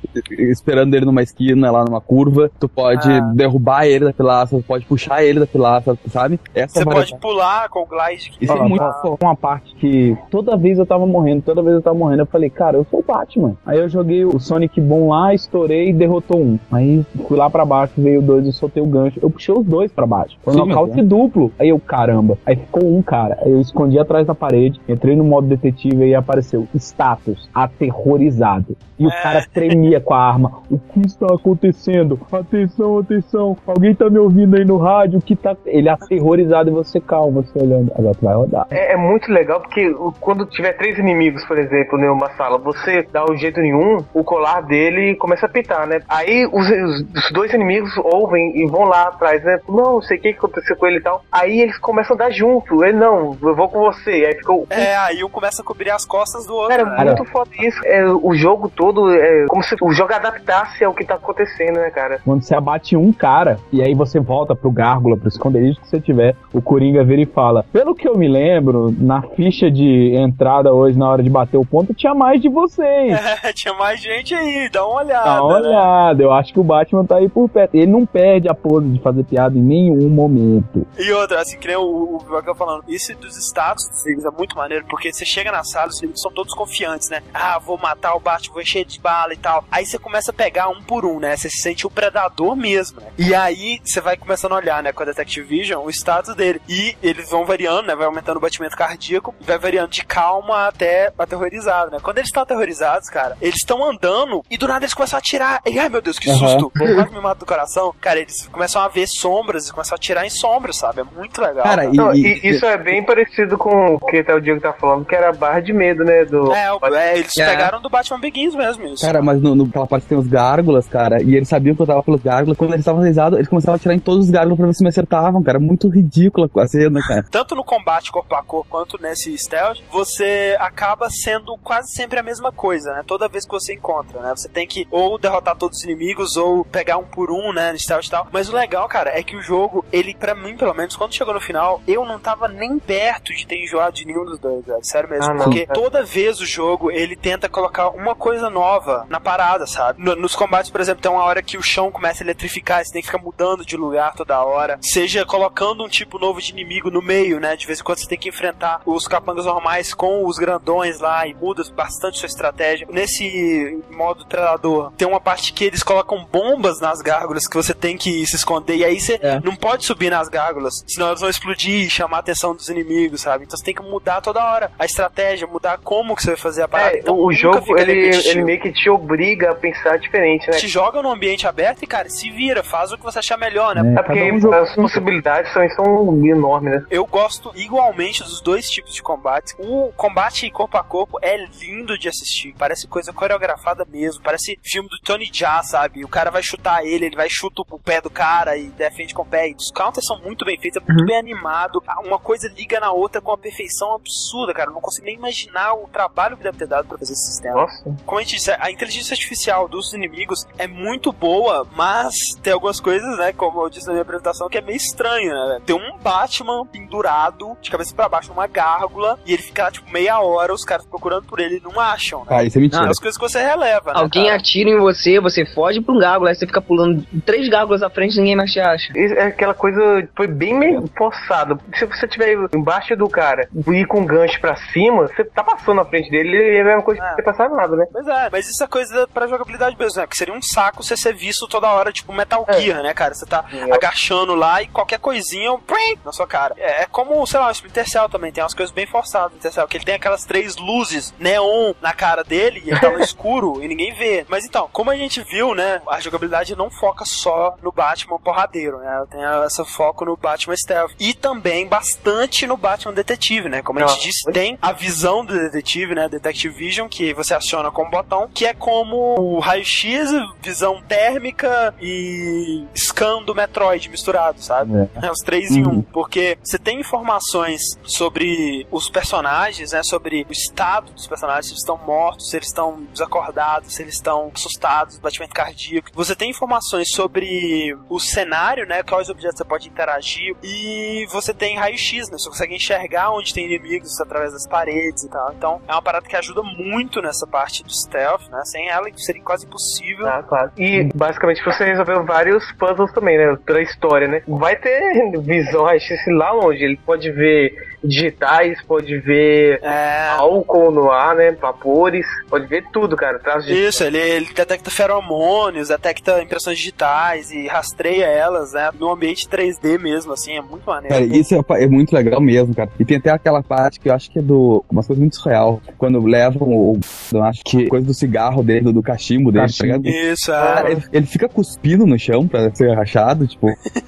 [SPEAKER 9] esperando ele numa esquina, lá numa curva, tu pode
[SPEAKER 2] Ah.
[SPEAKER 9] derrubar ele da pilastra, tu pode puxar ele da pilastra, sabe? Essa
[SPEAKER 2] Você
[SPEAKER 9] variedade-
[SPEAKER 2] pode pular com o glide. que-
[SPEAKER 9] Isso é
[SPEAKER 8] Ó,
[SPEAKER 9] muito foda.
[SPEAKER 8] Uma parte que toda vez eu tava morrendo, toda vez eu tava morrendo, eu falei, cara, eu sou o Batman. Aí eu joguei o Sonic Boom lá, estourei e derrotou um. Aí fui lá pra baixo, veio dois, eu soltei o gancho. Eu puxei os dois pra baixo. Foi um nocaute
[SPEAKER 9] mas
[SPEAKER 8] duplo. Aí eu, caramba. Aí ficou um cara. Aí eu escondi atrás da parede, entrei no modo detetive e apareceu status aterrorizado. E o
[SPEAKER 2] É.
[SPEAKER 8] cara tremia com a arma. O que está acontecendo? Atenção, atenção. Alguém tá me ouvindo aí no rádio? O que tá. Ele aterrorizado e você calma, você olhando. Agora tu vai rodar.
[SPEAKER 3] É, é muito legal porque quando tiver três inimigos, por exemplo, em uma sala, você dá um jeito nenhum, o colar dele começa a pitar, né? Aí os, os- os dois inimigos ouvem e vão lá atrás, né? Não, não sei o que aconteceu com ele e tal. Aí eles começam a dar junto. Ele, não, eu vou com você. Aí ficou.
[SPEAKER 2] É, aí um começa a cobrir as costas do outro.
[SPEAKER 3] Cara,
[SPEAKER 2] né?
[SPEAKER 3] é muito foda isso. É, o jogo todo é como se o jogo adaptasse ao que tá acontecendo, né, cara?
[SPEAKER 8] Quando você abate um cara e aí você volta pro gárgula, pro esconderijo que você tiver, o Coringa vira e fala: Pelo que eu me lembro, na ficha de entrada hoje, na hora de bater o ponto, tinha mais de vocês.
[SPEAKER 2] É, tinha mais gente aí, dá uma olhada.
[SPEAKER 8] Dá uma
[SPEAKER 2] né?
[SPEAKER 8] olhada, eu acho que o Batman tá aí por perto. Ele não perde a pose de fazer piada em nenhum momento.
[SPEAKER 2] E outra, assim, que nem o, o falando, isso dos status dos inimigos é muito maneiro, porque você chega na sala, os inimigos são todos confiantes, né? Ah, vou matar o Batman, vou encher de bala e tal. Aí você começa a pegar um por um, né? Você se sente o predador mesmo, né? E aí você vai começando a olhar, né, com a Detective Vision, o status dele. E eles vão variando, né? Vai aumentando o batimento cardíaco, vai variando de calma até aterrorizado, né? Quando eles estão aterrorizados, cara, eles estão andando e do nada eles começam a atirar. E ai meu Deus, que susto! Quase me mata do coração. Cara, eles começam a ver sombras e começam a atirar em sombras, sabe? É muito legal.
[SPEAKER 9] Cara, e, e-
[SPEAKER 3] e isso é bem parecido com o que até o Diego tá falando, que era a barra de medo, né? Do...
[SPEAKER 2] É, o- é, eles
[SPEAKER 4] É.
[SPEAKER 2] pegaram do Batman Begins mesmo, isso.
[SPEAKER 9] Cara, mas no, no, aquela parte tem os gárgulas, cara, e eles sabiam que eu tava pelos gárgulas, quando eles estavam realizados, eles começavam a atirar em todos os gárgulas pra ver se me acertavam, cara. Muito ridícula a cena, cara.
[SPEAKER 2] Tanto no combate corpo a corpo quanto nesse stealth, você acaba sendo quase sempre a mesma coisa, né? Toda vez que você encontra, né? Você tem que ou derrotar todos os inimigos ou pegar um por um, né? No stealth e tal. Mas o legal, cara, é que o jogo, ele, pra mim, pelo menos, quando chegou no final, eu não tava nem perto de ter enjoado de nenhum dos dois, velho. Sério mesmo.
[SPEAKER 3] Ah,
[SPEAKER 2] porque toda vez o jogo, ele tenta colocar uma coisa nova na parada, sabe? No- nos combates, por exemplo, tem uma hora que o chão começa a eletrificar, você tem que ficar mudando de lugar toda hora. Seja colocando um tipo novo de inimigo no meio, né? De vez em quando você tem que enfrentar os capangas normais com os grandões lá e muda bastante sua estratégia. Nesse modo predador, tem uma parte que eles colocam bombas nas gárgulas que você tem que se esconder. E aí você
[SPEAKER 4] É.
[SPEAKER 2] não pode subir nas gárgulas, senão elas vão explodir e chamar a atenção dos inimigos, sabe? Então você tem que mudar toda hora a estratégia, mudar como que você vai fazer a parada.
[SPEAKER 3] É,
[SPEAKER 2] Então,
[SPEAKER 3] o jogo ele, ele meio que te obriga a pensar diferente, né?
[SPEAKER 2] te joga no ambiente aberto e, cara, se vira, faz o que você achar melhor, né?
[SPEAKER 8] É,
[SPEAKER 3] É porque
[SPEAKER 8] um
[SPEAKER 3] as possibilidades são, são enormes, né?
[SPEAKER 2] Eu gosto igualmente dos dois tipos de combate. O combate corpo a corpo é lindo de assistir. Parece coisa coreografada mesmo. Parece filme do Tony Jaa, sabe? O cara vai chutar ele, ele vai chuta o pé do cara e defende com o pé. E os counters são muito bem feitos, é muito bem animado. Uma coisa liga na outra com uma perfeição absurda, cara. Eu não consigo nem imaginar o trabalho que deve ter dado pra fazer esse sistema.
[SPEAKER 3] Nossa.
[SPEAKER 2] Como a gente disse, a inteligência artificial dos inimigos é muito boa, mas tem algumas coisas, né, como eu disse na minha apresentação, que é meio estranho, né? Tem um Batman pendurado, de cabeça pra baixo, numa gárgula, e ele fica, tipo, meia hora, os caras procurando por ele e não acham, né?
[SPEAKER 9] Ah, isso é mentira.
[SPEAKER 2] É as coisas que você releva, né,
[SPEAKER 4] Alguém
[SPEAKER 2] cara?
[SPEAKER 4] atira em você, você foge pra um gárgula, aí você fica pulando três gárgulas à frente e ninguém mais te acha.
[SPEAKER 3] É aquela coisa, foi bem meio forçado. Se você estiver embaixo do cara e ir com um gancho pra cima, você tá passando na frente dele e é a mesma coisa que você passar nada, né?
[SPEAKER 2] Pois é, mas isso é coisa pra jogabilidade mesmo, né? Que seria um saco você ser visto toda hora, tipo Metal
[SPEAKER 3] É.
[SPEAKER 2] Gear, né, cara? Você tá agachando lá e qualquer coisinha, um prim, na sua cara. É, é como, sei lá, o Splinter Cell também, tem umas coisas bem forçadas no Splinter Cell, que ele tem aquelas três luzes neon na cara dele e ele tá no escuro e ninguém vê. Mas então, como a gente viu, né, a jogabilidade não foca só no Batman porradeiro, né? Tem esse foco no Batman Stealth. E também bastante no Batman Detetive, né? Como a gente
[SPEAKER 3] Ah,
[SPEAKER 2] disse, tem a visão do detetive, né? Detective Vision, que você aciona com um botão, que é como o raio-x, visão térmica e scan do Metroid misturado, sabe? É, os três em um. Porque você tem informações sobre os personagens, né? Sobre o estado dos personagens, se eles estão mortos, se eles estão desacordados, se eles estão assustados, batimento cardíaco. Você tem informações sobre o cenário, né? Quais objetos você pode interagir. E você tem raio-x, né? Você consegue enxergar onde tem inimigos através das paredes e tal. Então é uma parada que ajuda muito nessa parte do stealth, né? Sem ela seria quase impossível.
[SPEAKER 3] Ah, claro. E basicamente você resolveu vários puzzles também, né? Pela história, né? Vai ter visão raio-x lá longe. Ele pode ver digitais, pode ver
[SPEAKER 2] É.
[SPEAKER 3] álcool no ar, né? Vapores, pode ver tudo, cara. Traz de...
[SPEAKER 2] Isso, ele, ele detecta feromônios, detecta impressões digitais e rastreia elas, né? No ambiente 3D mesmo, assim, é muito maneiro.
[SPEAKER 9] Cara, isso é, é muito legal mesmo, cara. E tem até aquela parte que eu acho que é do. Uma coisa muito surreal. Quando levam o. Eu acho que coisa do cigarro dele, do, do cachimbo dele, tá ligado?
[SPEAKER 2] Isso,
[SPEAKER 9] Cara,
[SPEAKER 2] é.
[SPEAKER 9] ele, ele fica cuspindo no chão pra ser rachado, tipo,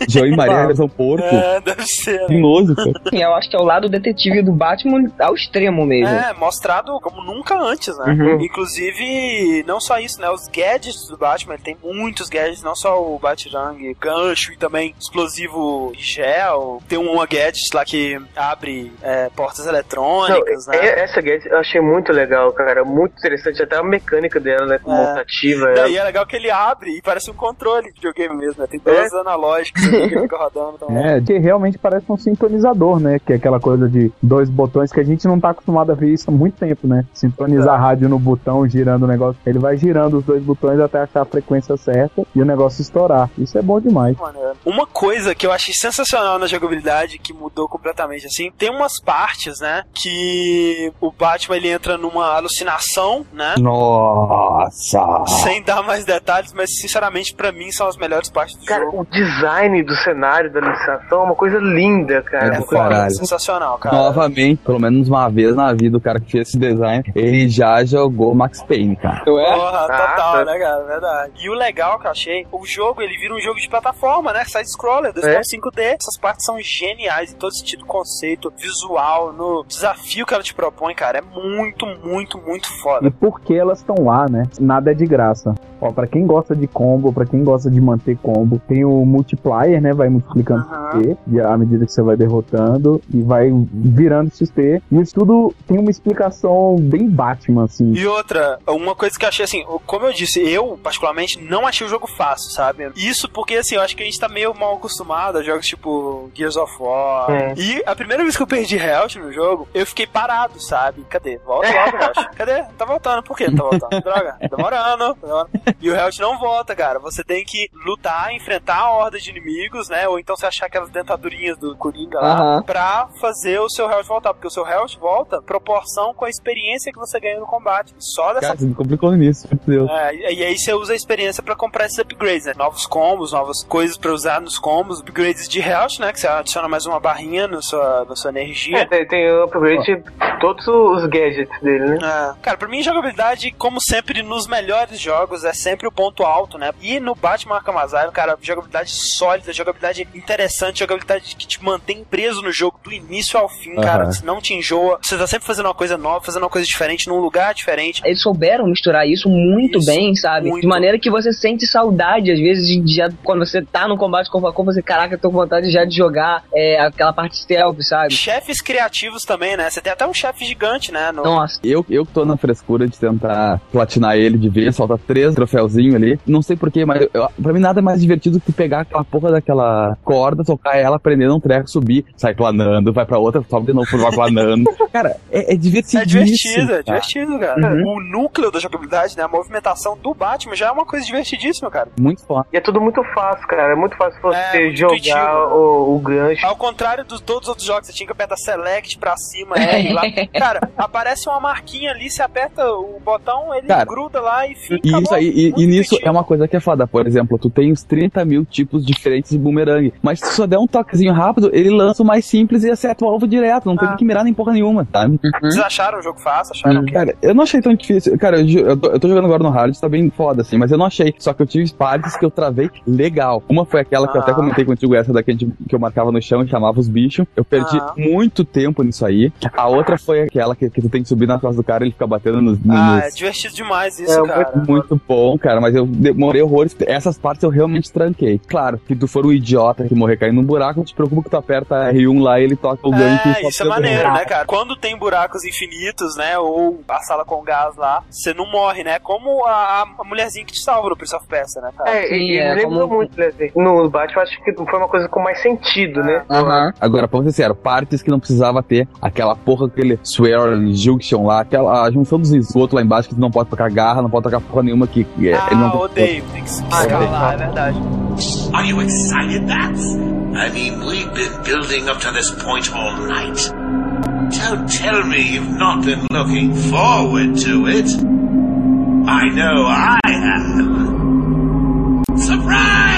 [SPEAKER 9] João e Maria versão porco.
[SPEAKER 2] É, deve ser.
[SPEAKER 9] Tinhoso, cara.
[SPEAKER 4] Sim, eu acho que é o lado detetive do Batman ao extremo mesmo.
[SPEAKER 2] É, mostrado como nunca antes, né?
[SPEAKER 4] Uhum.
[SPEAKER 2] Inclusive, não só isso, né? Os gadgets do Batman, ele tem muitos gadgets, não só o Batirang, gancho e também explosivo gel. Tem uma gadget lá que abre é, portas eletrônicas,
[SPEAKER 3] Não,
[SPEAKER 2] né?
[SPEAKER 3] é- Essa gadget eu achei muito legal, cara. Muito interessante. Até a mecânica dela, né? Montativa.
[SPEAKER 2] E
[SPEAKER 3] é-
[SPEAKER 2] aí é legal que ele abre e parece um controle de videogame mesmo, né? Tem dois analógicos ali que fica rodando também.
[SPEAKER 8] É, que realmente parece um sintonizador, né? Que é aquela coisa de dois botões que a gente não tá acostumado a ver isso há muito tempo, né? Sintonizar a rádio no botão, girando o negócio. Ele vai girando os dois botões até achar a frequência certa e o negócio estourar. Isso é bom demais.
[SPEAKER 2] Maneiro. Uma coisa que eu achei sensacional na jogabilidade, que mudou completamente assim, tem umas partes, né, que o Batman ele entra numa alucinação, né?
[SPEAKER 9] Nossa!
[SPEAKER 2] Sem dar mais detalhes, mas sinceramente pra mim são as melhores partes do
[SPEAKER 3] Cara,
[SPEAKER 2] jogo.
[SPEAKER 3] o design do cenário da licitação é uma coisa linda, cara.
[SPEAKER 9] É
[SPEAKER 3] Uma
[SPEAKER 9] do
[SPEAKER 3] coisa-
[SPEAKER 9] caralho.
[SPEAKER 2] Sensacional, cara.
[SPEAKER 9] Novamente, pelo menos uma vez na vida, o cara que fez esse design, ele já jogou Max Payne, cara.
[SPEAKER 2] Porra,
[SPEAKER 3] Ah,
[SPEAKER 2] total,
[SPEAKER 3] tá.
[SPEAKER 2] né, cara? Verdade. E o legal que eu achei, o jogo, ele vira um jogo de plataforma, né? Side-scroller, 2.5D. Essas partes são geniais em todo sentido, conceito, visual, no desafio que ela te propõe, cara. É muito, muito, muito
[SPEAKER 8] E
[SPEAKER 2] foda.
[SPEAKER 8] por que elas estão lá, né? Nada é de graça. Ó, pra quem gosta de combo, pra quem gosta de manter combo, tem o multiplier, né? Vai multiplicando XP e à medida que você vai derrotando e vai virando XP. E isso tudo tem uma explicação bem Batman, assim.
[SPEAKER 2] E outra, uma coisa que eu achei assim, como eu disse, eu, particularmente, não achei o jogo fácil, sabe? Isso porque, assim, eu acho que a gente tá meio mal acostumado a jogos tipo Gears of War.
[SPEAKER 3] É.
[SPEAKER 2] E a primeira vez que eu perdi Health no jogo, eu fiquei parado, sabe? Cadê? Volta logo, Health. Cadê? Tá voltando. Por que não tá voltando? Droga, tá demorando. tá demorando. E o Health não volta, cara. Você tem que lutar, enfrentar a horda de inimigos, né? Ou então você achar aquelas dentadurinhas do Coringa lá
[SPEAKER 4] Aham.
[SPEAKER 2] pra fazer o seu Health voltar. Porque o seu Health volta proporção com a experiência que você ganha no combate. Só dessa
[SPEAKER 9] Cara, você me complicou no início, meu Deus.
[SPEAKER 2] é, e aí você usa a experiência pra comprar esses upgrades, né? Novos combos, novas coisas pra usar nos combos, upgrades de health, né? Que você adiciona mais uma barrinha no sua, na sua
[SPEAKER 3] É,
[SPEAKER 2] energia.
[SPEAKER 3] tem, tem upgrade todos os gadgets dele, né?
[SPEAKER 2] É. Cara, pra mim, jogabilidade, como sempre, nos melhores jogos, é sempre o ponto alto, né? E no Batman Arkham Asylum, cara, jogabilidade sólida, jogabilidade interessante, jogabilidade que te mantém preso no jogo do início ao fim, cara.
[SPEAKER 4] Aham.
[SPEAKER 2] Você não te enjoa, você tá sempre fazendo uma coisa nova, fazendo uma coisa diferente, num lugar diferente.
[SPEAKER 4] Eles souberam misturar isso muito bem, sabe? De maneira que você sente saudade, às vezes, de, de já, quando você tá no combate com a você, caraca, eu tô com vontade já de jogar é, aquela parte stealth, sabe?
[SPEAKER 2] Chefes criativos também, né? Você tem até um chefe gigante, né? No...
[SPEAKER 4] Nossa.
[SPEAKER 9] Eu, eu que tô na frescura de tentar platinar ele de vez, solta três troféuzinhos ali. Não sei porquê, mas eu, pra mim nada é mais divertido que pegar aquela porra daquela corda, tocar ela, prender um treco, subir, sai planando, vai pra outra, sobe de novo, vai planando. cara, é, é divertido.
[SPEAKER 2] É divertido, é divertido, cara. O núcleo da jogabilidade, né? A movimentação do Batman já é uma coisa divertidíssima, cara.
[SPEAKER 9] Muito foda.
[SPEAKER 3] E é tudo muito fácil, cara. É muito fácil você
[SPEAKER 2] É,
[SPEAKER 3] jogar
[SPEAKER 2] intuitivo.
[SPEAKER 3] o, o gancho.
[SPEAKER 2] Ao contrário dos todos os outros jogos, você tinha que apertar Select pra cima, R lá. Cara, aparece uma marquinha ali, você aperta o botão, ele
[SPEAKER 9] Cara,
[SPEAKER 2] gruda lá e fica.
[SPEAKER 9] E isso aí, e, e nisso é uma coisa que é foda. Por exemplo, tu tem os 30 mil tipos diferentes de boomerang. Mas se tu só der um toquezinho rápido, ele lança o mais simples e acerta o alvo direto. Não tem que mirar nem porra nenhuma, sabe?
[SPEAKER 2] Vocês acharam o jogo fácil? Acharam que.
[SPEAKER 9] Cara, eu não achei tão difícil. Cara, eu, eu, tô, eu tô jogando agora no hard, tá bem foda, assim, mas eu não achei. Só que eu tive partes que eu travei legal. Uma foi aquela que eu até
[SPEAKER 2] Ah.
[SPEAKER 9] comentei contigo, essa daqui que eu marcava no chão e chamava os bichos. Eu perdi
[SPEAKER 2] Ah.
[SPEAKER 9] muito tempo nisso aí. A outra foi aquela que, que tu tem que subir na costas do cara e ele fica batendo nos.
[SPEAKER 2] Ah,
[SPEAKER 9] nos...
[SPEAKER 2] é divertido demais isso,
[SPEAKER 9] É
[SPEAKER 2] cara.
[SPEAKER 9] muito, muito bom, cara, mas eu demorei horrores. Essas partes eu realmente tranquei. Claro, se tu for um idiota que morrer caindo num buraco, não te preocupa que tu aperta R1 lá e ele toca o gancho. e
[SPEAKER 2] É,
[SPEAKER 9] só
[SPEAKER 2] isso é maneiro, né, cara? Quando tem buracos infinitos, né, ou a sala com gás lá, você não morre, né? Como a, a mulherzinha que te salva no Prince of Persia, né, cara?
[SPEAKER 3] É, e, me lembrou muito, Leslie. No Batman, acho que foi uma coisa com mais sentido, né?
[SPEAKER 9] Agora, pra ser sincero, partes que não precisava ter aquela porra, aquele swear junction lá, aquela a junção dos esgotos lá embaixo que tu não pode tocar garra, não pode tocar porra nenhuma que que é, ele não
[SPEAKER 2] Ah, odeio, tem que escalar, é verdade.
[SPEAKER 12] Are you excited, Bats? I mean, we've been building up to this point all night. Don't tell me you've not been looking forward to it. I know I have. Surprise!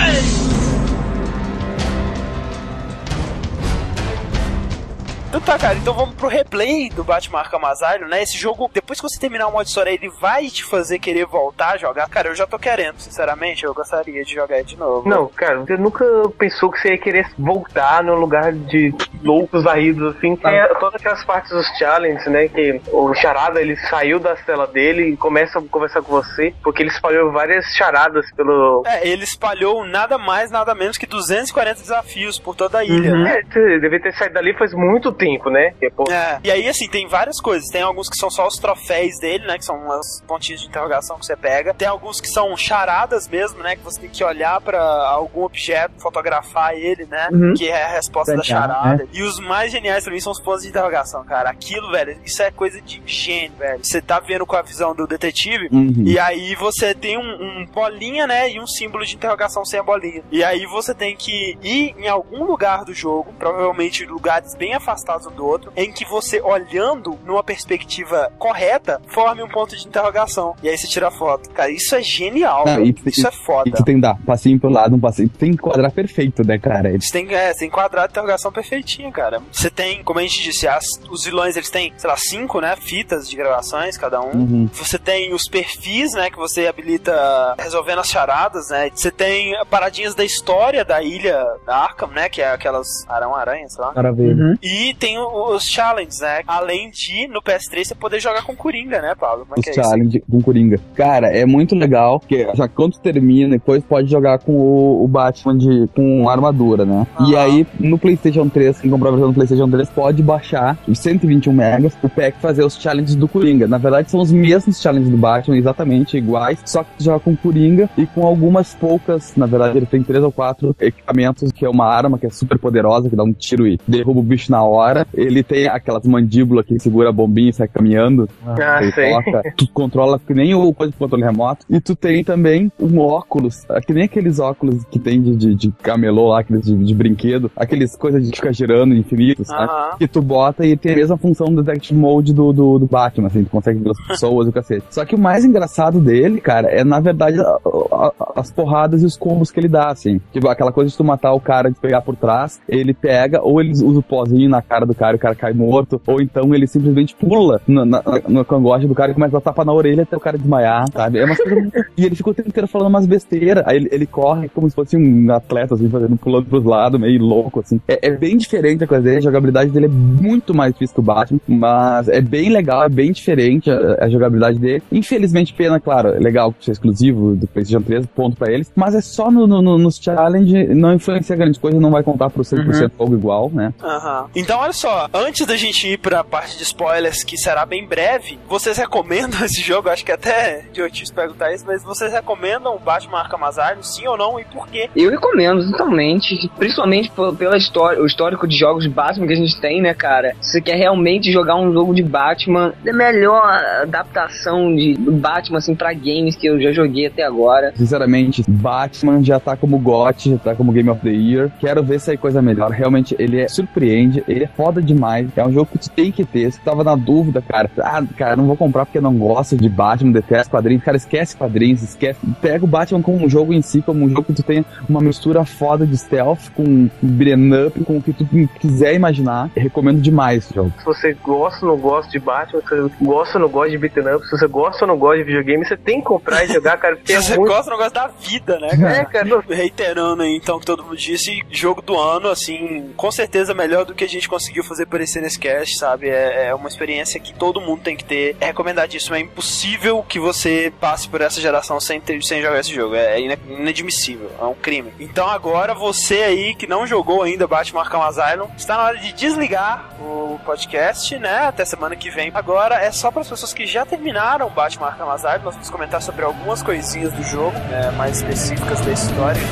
[SPEAKER 2] Então tá, cara, então vamos pro replay do Batman Arkham Asylum, né? Esse jogo, depois que você terminar o modo história, ele vai te fazer querer voltar a jogar. Cara, eu já tô querendo, sinceramente, eu gostaria de jogar ele de novo.
[SPEAKER 3] Não, cara, você nunca pensou que você ia querer voltar num lugar de loucos varridos, assim. Tem todas aquelas partes dos challenges, né? Que o charada ele saiu da cela dele e começa a conversar com você, porque ele espalhou várias charadas pelo.
[SPEAKER 2] É, ele espalhou nada mais, nada menos que 240 desafios por toda a ilha,
[SPEAKER 3] Uhum.
[SPEAKER 2] né?
[SPEAKER 3] É, você deve ter saído dali faz muito tempo, né? Pô,
[SPEAKER 2] É, e aí, assim, tem várias coisas. Tem alguns que são só os troféus dele, né? Que são as pontinhas de interrogação que você pega. Tem alguns que são charadas mesmo, né? Que você tem que olhar pra algum objeto, fotografar ele, né?
[SPEAKER 8] Uhum.
[SPEAKER 2] Que é a resposta da
[SPEAKER 8] Genial,
[SPEAKER 2] charada.
[SPEAKER 8] né?
[SPEAKER 2] E os mais geniais pra mim são os pontos de interrogação, cara. Aquilo, velho, isso é coisa de gênio, velho. Você tá vendo com a visão do detetive,
[SPEAKER 9] Uhum.
[SPEAKER 2] e aí você tem um, um bolinha, né? E um símbolo de interrogação sem a bolinha. E aí você tem que ir em algum lugar do jogo, provavelmente lugares bem afastados do outro, em que você, olhando numa perspectiva correta, forme um ponto de interrogação. E aí você tira a foto. Cara, isso é genial.
[SPEAKER 9] Não, e
[SPEAKER 2] isso é foda.
[SPEAKER 9] E tu tem que dar passinho pro lado, um passinho. Tu tem que enquadrar perfeito, né, cara?
[SPEAKER 2] Você tem, é, você tem quadrado de interrogação perfeitinho, cara. Você tem, como a gente disse, as- os vilões eles têm, sei lá, cinco, né? Fitas de gravações, cada um.
[SPEAKER 9] Uhum.
[SPEAKER 2] Você tem os perfis, né? Que você habilita resolvendo as charadas, né? Você tem paradinhas da história da ilha Arkham, né? Que é aquelas arão-aranhas, sei lá.
[SPEAKER 8] Maravilha.
[SPEAKER 2] E tem os challenges, né? Além de, no PS3, você poder jogar com Coringa, né, Pablo? Como é
[SPEAKER 9] Os
[SPEAKER 2] é isso?
[SPEAKER 9] challenge com Coringa. Cara, é muito legal, porque já quando termina, depois pode jogar com o, o Batman de, com armadura, né? E aí, no PlayStation 3, quem comprar a versão do PlayStation 3 pode baixar os 121 megas, o pack fazer os challenges do Coringa. Na verdade, são os mesmos challenges do Batman, exatamente iguais, só que tu joga com Coringa e com algumas poucas, na verdade, ele tem três ou quatro equipamentos, que é uma arma que é super poderosa, que dá um tiro e derruba o bicho na hora. Ele tem aquelas mandíbulas que segura a bombinha e sai caminhando.
[SPEAKER 3] Ah,
[SPEAKER 9] Ele
[SPEAKER 3] sei.
[SPEAKER 9] coloca- tu controla que nem o coisa de controle remoto. E tu tem também um óculos, ah, que nem aqueles óculos que tem de, de, de camelô lá, aqueles de, de brinquedo, aqueles coisas de ficar girando infinito, sabe?
[SPEAKER 2] Aham.
[SPEAKER 9] Que tu bota e tem a mesma função do Detective Mode do, do, do Batman, assim, tu consegue ver as pessoas e o cacete. Só que o mais engraçado dele, cara, é na verdade a- a- as porradas e os combos que ele dá, assim. Tipo, aquela coisa de tu matar o cara, de pegar por trás, ele pega, ou ele usa o pozinho na cara cara do cara e o cara cai morto. Ou então ele simplesmente pula no, na, no cangote do cara e começa a tapar na orelha até o cara desmaiar, sabe? É uma coisa muito... E ele ficou o tempo inteiro falando umas besteiras. Aí ele, ele corre como se fosse um atleta, assim, fazendo, pulando pros lados, meio louco, assim. É, é bem diferente a coisa dele, a jogabilidade dele é muito mais difícil que o Batman, mas é bem legal, é bem diferente a, a jogabilidade dele. Infelizmente, pena, claro, é legal ser exclusivo do PlayStation 3, ponto pra eles, mas é só no, no, no, nos challenge, não influencia grande coisa, não vai contar pro 100% uhum. jogo igual, né?
[SPEAKER 2] Aham. Então, olha só, antes da gente ir pra parte de spoilers, que será bem breve, vocês recomendam esse jogo? Acho que até idiotice perguntar isso, mas vocês recomendam o Batman Arkham Asylum, sim ou não, e por quê?
[SPEAKER 4] Eu recomendo, totalmente, principalmente pela história, o histórico de jogos Batman que a gente tem, né, cara? Se você quer realmente jogar um jogo de Batman, é a melhor adaptação de Batman, assim, pra games que eu já joguei até agora.
[SPEAKER 9] Sinceramente, Batman já tá como GOT, já tá como Game of the Year. Quero ver se aí coisa melhor. Realmente, ele é surpreende, ele é foda demais. É um jogo que tu tem que ter. Se tava na dúvida, cara, ah, cara, não vou comprar porque não gosto de Batman, detesto quadrinhos. Cara, esquece quadrinhos, esquece. Pega o Batman como um jogo em si, como um jogo que tu tem uma mistura foda de stealth com beat'em up, com o que tu quiser imaginar. Eu recomendo demais esse jogo.
[SPEAKER 3] Se você gosta ou não gosta de Batman, se você gosta ou não gosta de beat'em up, se você gosta ou não gosta de videogame, você tem que comprar e jogar, cara.
[SPEAKER 2] se
[SPEAKER 3] é
[SPEAKER 2] você
[SPEAKER 3] muito...
[SPEAKER 2] gosta ou não gosta da vida, né, cara?
[SPEAKER 3] É, cara.
[SPEAKER 2] Reiterando aí, então, que todo mundo disse, jogo do ano, assim, com certeza melhor do que a gente conseguiu fazer parecer nesse cast, sabe? É, é uma experiência que todo mundo tem que ter. É recomendadíssimo. É impossível que você passe por essa geração sem, ter, sem jogar esse jogo. É inadmissível. É um crime. Então agora você aí que não jogou ainda Batman Arkham Asylum, está na hora de desligar o podcast, né? Até semana que vem. Agora é só para as pessoas que já terminaram Batman Arkham Asylum. Nós vamos comentar sobre algumas coisinhas do jogo, né, mais específicas da história.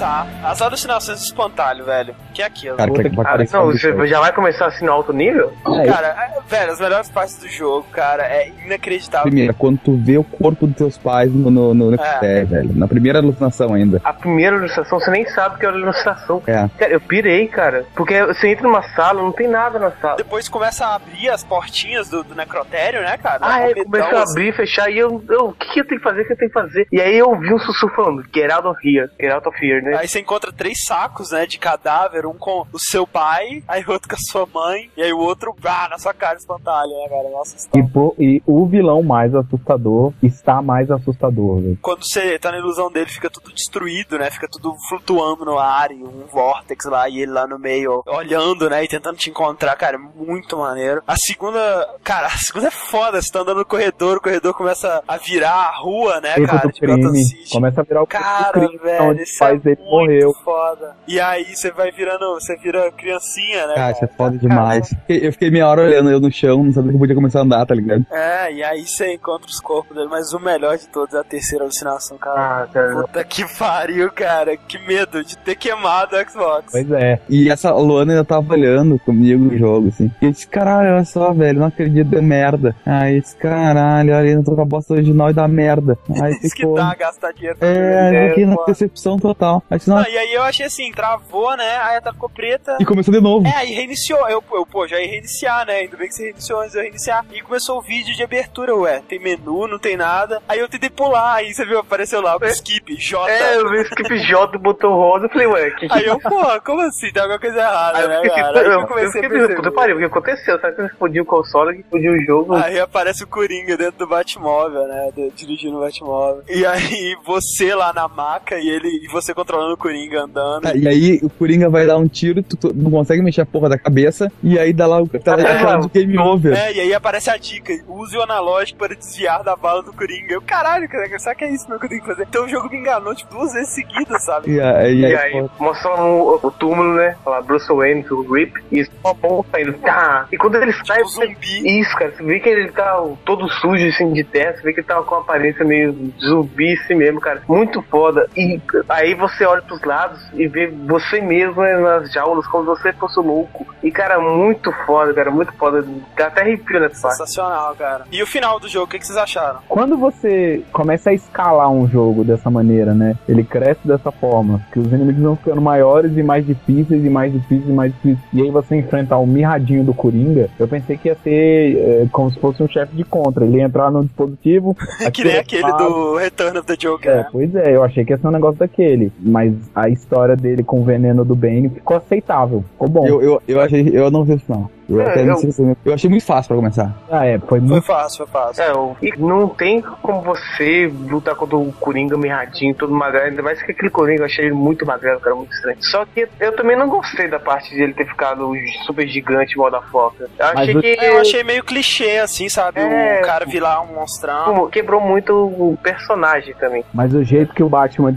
[SPEAKER 2] Começar as alucinações do espantalho, velho. Que é aquilo.
[SPEAKER 9] Cara, que, que
[SPEAKER 3] ah, não, você já vai começar assim no alto nível?
[SPEAKER 2] É, cara, é, velho, as melhores partes do jogo, cara, é inacreditável.
[SPEAKER 9] Primeiro, quando tu vê o corpo dos teus pais no, no, no é. velho. Na primeira alucinação ainda.
[SPEAKER 3] A primeira alucinação, você nem sabe que é alucinação.
[SPEAKER 9] É.
[SPEAKER 3] Cara, eu pirei, cara. Porque você entra numa sala, não tem nada na sala.
[SPEAKER 2] Depois começa a abrir as portinhas do, do necrotério, né, cara?
[SPEAKER 3] Ah, é, começa a abrir, fechar, e eu, eu, o que, que eu tenho que fazer, o que eu tenho que fazer? E aí eu vi um sussurro falando, get out of here, get out of here, né?
[SPEAKER 2] Aí você encontra três sacos, né, de cadáver, um com o seu pai, aí outro com a sua mãe, e aí o outro, ah, na sua cara espantalho, né, cara? Nossa,
[SPEAKER 8] e, po, e o vilão mais assustador está mais assustador, velho.
[SPEAKER 2] Quando você tá na ilusão dele, fica tudo destruído, né? Fica tudo flutuando no ar, e um vórtex lá, e ele lá no meio, olhando, né, e tentando te encontrar, cara, é muito maneiro. A segunda, cara, a segunda é foda, você tá andando no corredor, o corredor começa a virar a rua, né, cara,
[SPEAKER 8] de crime. Começa a virar o
[SPEAKER 2] cara,
[SPEAKER 8] crime,
[SPEAKER 2] velho,
[SPEAKER 8] onde pai
[SPEAKER 2] é
[SPEAKER 8] dele morreu.
[SPEAKER 2] Foda. E aí você vai virando, você vira criancinha, né?
[SPEAKER 9] Cara, isso é foda demais. Eu fiquei meia hora olhando eu no chão, não sabia que eu podia começar a andar, tá ligado?
[SPEAKER 2] É, e aí você encontra os corpos dele, mas o melhor de todos é a terceira alucinação, cara.
[SPEAKER 3] Ah, cara.
[SPEAKER 2] Puta que pariu, cara. Que medo de ter queimado o Xbox.
[SPEAKER 9] Pois é. E essa Luana ainda tava olhando comigo no jogo, assim. E eu disse, caralho, olha só, velho, não acredito, é merda. Aí esse caralho, olha, tô com a bosta original e dá merda. Aí
[SPEAKER 2] Isso
[SPEAKER 9] ficou...
[SPEAKER 2] que dá gastar dinheiro.
[SPEAKER 9] É, eu fiquei na decepção total. Aí, disse,
[SPEAKER 2] não, e aí eu achei assim, travou, né? Aí a tela ficou preta.
[SPEAKER 9] E começou de novo.
[SPEAKER 2] É, aí reiniciou. Eu, eu, pô, já ia reiniciar, né? Ainda bem que você reiniciou antes de eu reiniciar. E começou o vídeo de abertura, ué. Tem menu, não tem nada. Aí eu tentei pular, aí você viu, apareceu lá o skip, J.
[SPEAKER 3] É, eu vi o skip J, botão rosa, eu falei, ué, que
[SPEAKER 2] Aí eu, pô, como assim? Tem alguma coisa errada,
[SPEAKER 3] Aí eu
[SPEAKER 2] né, cara? Aí
[SPEAKER 3] eu,
[SPEAKER 2] eu comecei
[SPEAKER 3] eu
[SPEAKER 2] a
[SPEAKER 3] fiquei,
[SPEAKER 2] perceber.
[SPEAKER 3] puta pariu, o que aconteceu? Sabe que explodiu o console, que explodiu o jogo?
[SPEAKER 2] Aí aparece o Coringa dentro do Batmóvel, né? Dirigindo o Batmóvel. E aí você lá na maca e ele e você controlando o Coringa andando.
[SPEAKER 9] É, E aí o Coringa vai dar um tiro, tu, tu não consegue mexer a porra da cabeça, e aí dá lá o tá, tá de game over.
[SPEAKER 2] É, e aí aparece a dica: use o analógico para desviar da bala do Coringa. Eu, caralho, cara, será que é isso mesmo que eu tenho que fazer? Então o jogo me enganou, tipo, duas vezes seguidas, sabe?
[SPEAKER 9] E aí,
[SPEAKER 3] E aí, mostrando o, o túmulo, né? Fala Bruce Wayne, o Rip, e só a bomba saindo. Tá. E quando ele sai.
[SPEAKER 2] zumbi.
[SPEAKER 3] Isso, cara. Você vê que ele tá todo sujo, assim, de terra. Você vê que ele tá com uma aparência meio zumbi assim mesmo, cara. Muito foda. E aí você olha pros lados e vê você mesmo né, nas jaulas, como se você fosse louco. E, cara, muito foda, cara, muito foda. Dá até arrepio nessa parte.
[SPEAKER 2] Sensacional, cara. E o final do jogo, o que, que vocês acharam?
[SPEAKER 8] Quando você começa a escalar um jogo dessa maneira, né? Ele cresce dessa forma, que os inimigos vão ficando maiores e mais difíceis e mais difíceis e mais difíceis. E aí você enfrentar o mirradinho do Coringa, eu pensei que ia ser é, como se fosse um chefe de contra. Ele ia entrar no dispositivo.
[SPEAKER 2] que nem aquele do Return of the Joker.
[SPEAKER 8] É,
[SPEAKER 2] né?
[SPEAKER 8] pois é, eu achei que ia ser um negócio daquele. Mas a história dele com o veneno do Bane ficou aceitável. Ficou bom.
[SPEAKER 9] Eu, eu, eu achei. Eu não vi isso não. Eu,
[SPEAKER 3] É,
[SPEAKER 9] até não
[SPEAKER 3] eu-
[SPEAKER 9] sei se- eu achei muito fácil pra começar.
[SPEAKER 8] Ah, é, foi
[SPEAKER 2] Foi
[SPEAKER 8] muito.
[SPEAKER 2] fácil, foi fácil.
[SPEAKER 3] É, o- e não tem como você lutar contra o Coringa mirradinho, todo magrelo, ainda mais que aquele Coringa eu achei ele muito magrelo, cara, muito estranho. Só que eu também não gostei da parte de ele ter ficado super gigante, moda foca. Eu
[SPEAKER 8] Mas
[SPEAKER 3] achei
[SPEAKER 8] o-
[SPEAKER 3] que
[SPEAKER 2] É, eu achei meio clichê, assim, sabe?
[SPEAKER 3] É.
[SPEAKER 2] O cara virar um monstrão.
[SPEAKER 3] Quebrou muito o personagem também.
[SPEAKER 8] Mas o jeito que o Batman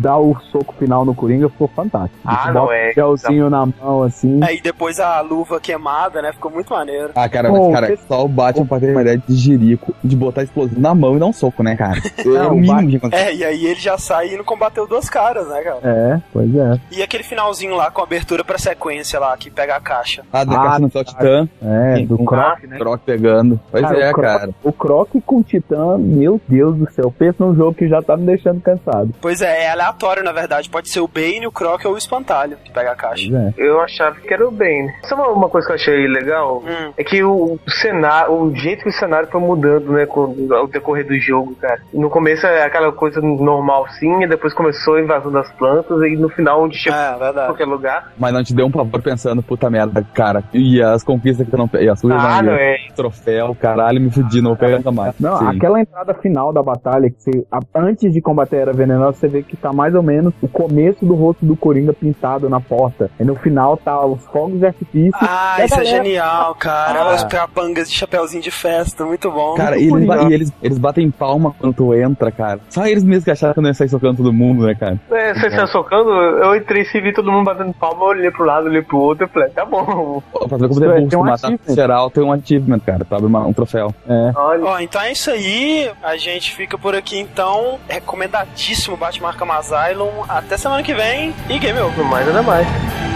[SPEAKER 8] dá o soco final no Coringa ficou fantástico.
[SPEAKER 3] Ah,
[SPEAKER 8] Ele
[SPEAKER 3] não, é.
[SPEAKER 8] o gelzinho na mão, assim.
[SPEAKER 2] Aí depois a luva queimada, né? Ficou muito maneiro.
[SPEAKER 9] Ah, cara, mas, cara,
[SPEAKER 8] você-
[SPEAKER 9] só o Batman pra ter uma ideia de jirico, de botar explosivo na mão e dar um soco, né, cara? É
[SPEAKER 8] Não,
[SPEAKER 9] o
[SPEAKER 8] o
[SPEAKER 9] mínimo
[SPEAKER 8] Batman-.
[SPEAKER 2] É, e aí ele já sai e não combateu duas caras, né, cara?
[SPEAKER 8] É, pois é.
[SPEAKER 2] E aquele finalzinho lá com a abertura pra sequência lá, que pega a caixa.
[SPEAKER 9] Ah, da
[SPEAKER 8] Ah,
[SPEAKER 9] caixa no Sol Titã,
[SPEAKER 8] É,
[SPEAKER 9] Sim,
[SPEAKER 8] do
[SPEAKER 9] um
[SPEAKER 8] Croc,
[SPEAKER 3] né?
[SPEAKER 9] Croc pegando. Pois é,
[SPEAKER 8] o Croc,
[SPEAKER 9] cara.
[SPEAKER 8] O Croc com o Titã, meu Deus do céu. Pensa num jogo que já tá me deixando cansado.
[SPEAKER 2] Pois é, é aleatório, na verdade. Pode ser o Bane, o Croc ou o Espantalho que pega a caixa.
[SPEAKER 8] É.
[SPEAKER 3] Eu achava que era o Bane. Sabe uma- uma coisa que eu achei legal?
[SPEAKER 2] Hum.
[SPEAKER 3] É que o cenário, o jeito que o cenário foi mudando, né, com o decorrer do jogo, cara. No começo é aquela coisa normal sim, e depois começou a invasão das plantas, e no final onde chegou
[SPEAKER 2] É,
[SPEAKER 3] em
[SPEAKER 2] verdade.
[SPEAKER 3] qualquer lugar.
[SPEAKER 9] Mas não te deu um pavor pensando, puta merda, cara. E as conquistas que eu não peguei, as coisas
[SPEAKER 3] Ah, não é.
[SPEAKER 9] Troféu, caralho, me fudi, não vou pegar nunca mais.
[SPEAKER 8] Não,
[SPEAKER 9] Sim.
[SPEAKER 8] aquela entrada final da batalha, que você, a- antes de combater a Era Venenosa, você vê que tá mais ou menos o começo do rosto do Coringa pintado na porta. E no final tá os fogos de artifício.
[SPEAKER 2] Ah,
[SPEAKER 8] e
[SPEAKER 2] isso é genial, cara.
[SPEAKER 9] Ah.
[SPEAKER 2] Os capangas de chapeuzinho de festa, muito bom.
[SPEAKER 9] Cara, e eles, e eles, eles batem palma quando tu entra, cara. Só eles mesmos que acharam que eu não ia sair socando todo mundo, né, cara?
[SPEAKER 3] É, você está socando, eu entrei e vi todo mundo batendo palma, eu olhei pro lado, olhei pro outro, eu falei, tá bom.
[SPEAKER 9] Pra ver como é bom
[SPEAKER 8] tem um
[SPEAKER 9] matar
[SPEAKER 8] achievement.
[SPEAKER 9] geral, tem um achievement, cara. Tu abre um troféu.
[SPEAKER 8] É.
[SPEAKER 3] Olha.
[SPEAKER 2] Ó, então é isso aí. A gente fica por aqui então. Recomendadíssimo Batman Arkham Asylum. Até semana que vem e game over.
[SPEAKER 3] Mais, nada mais.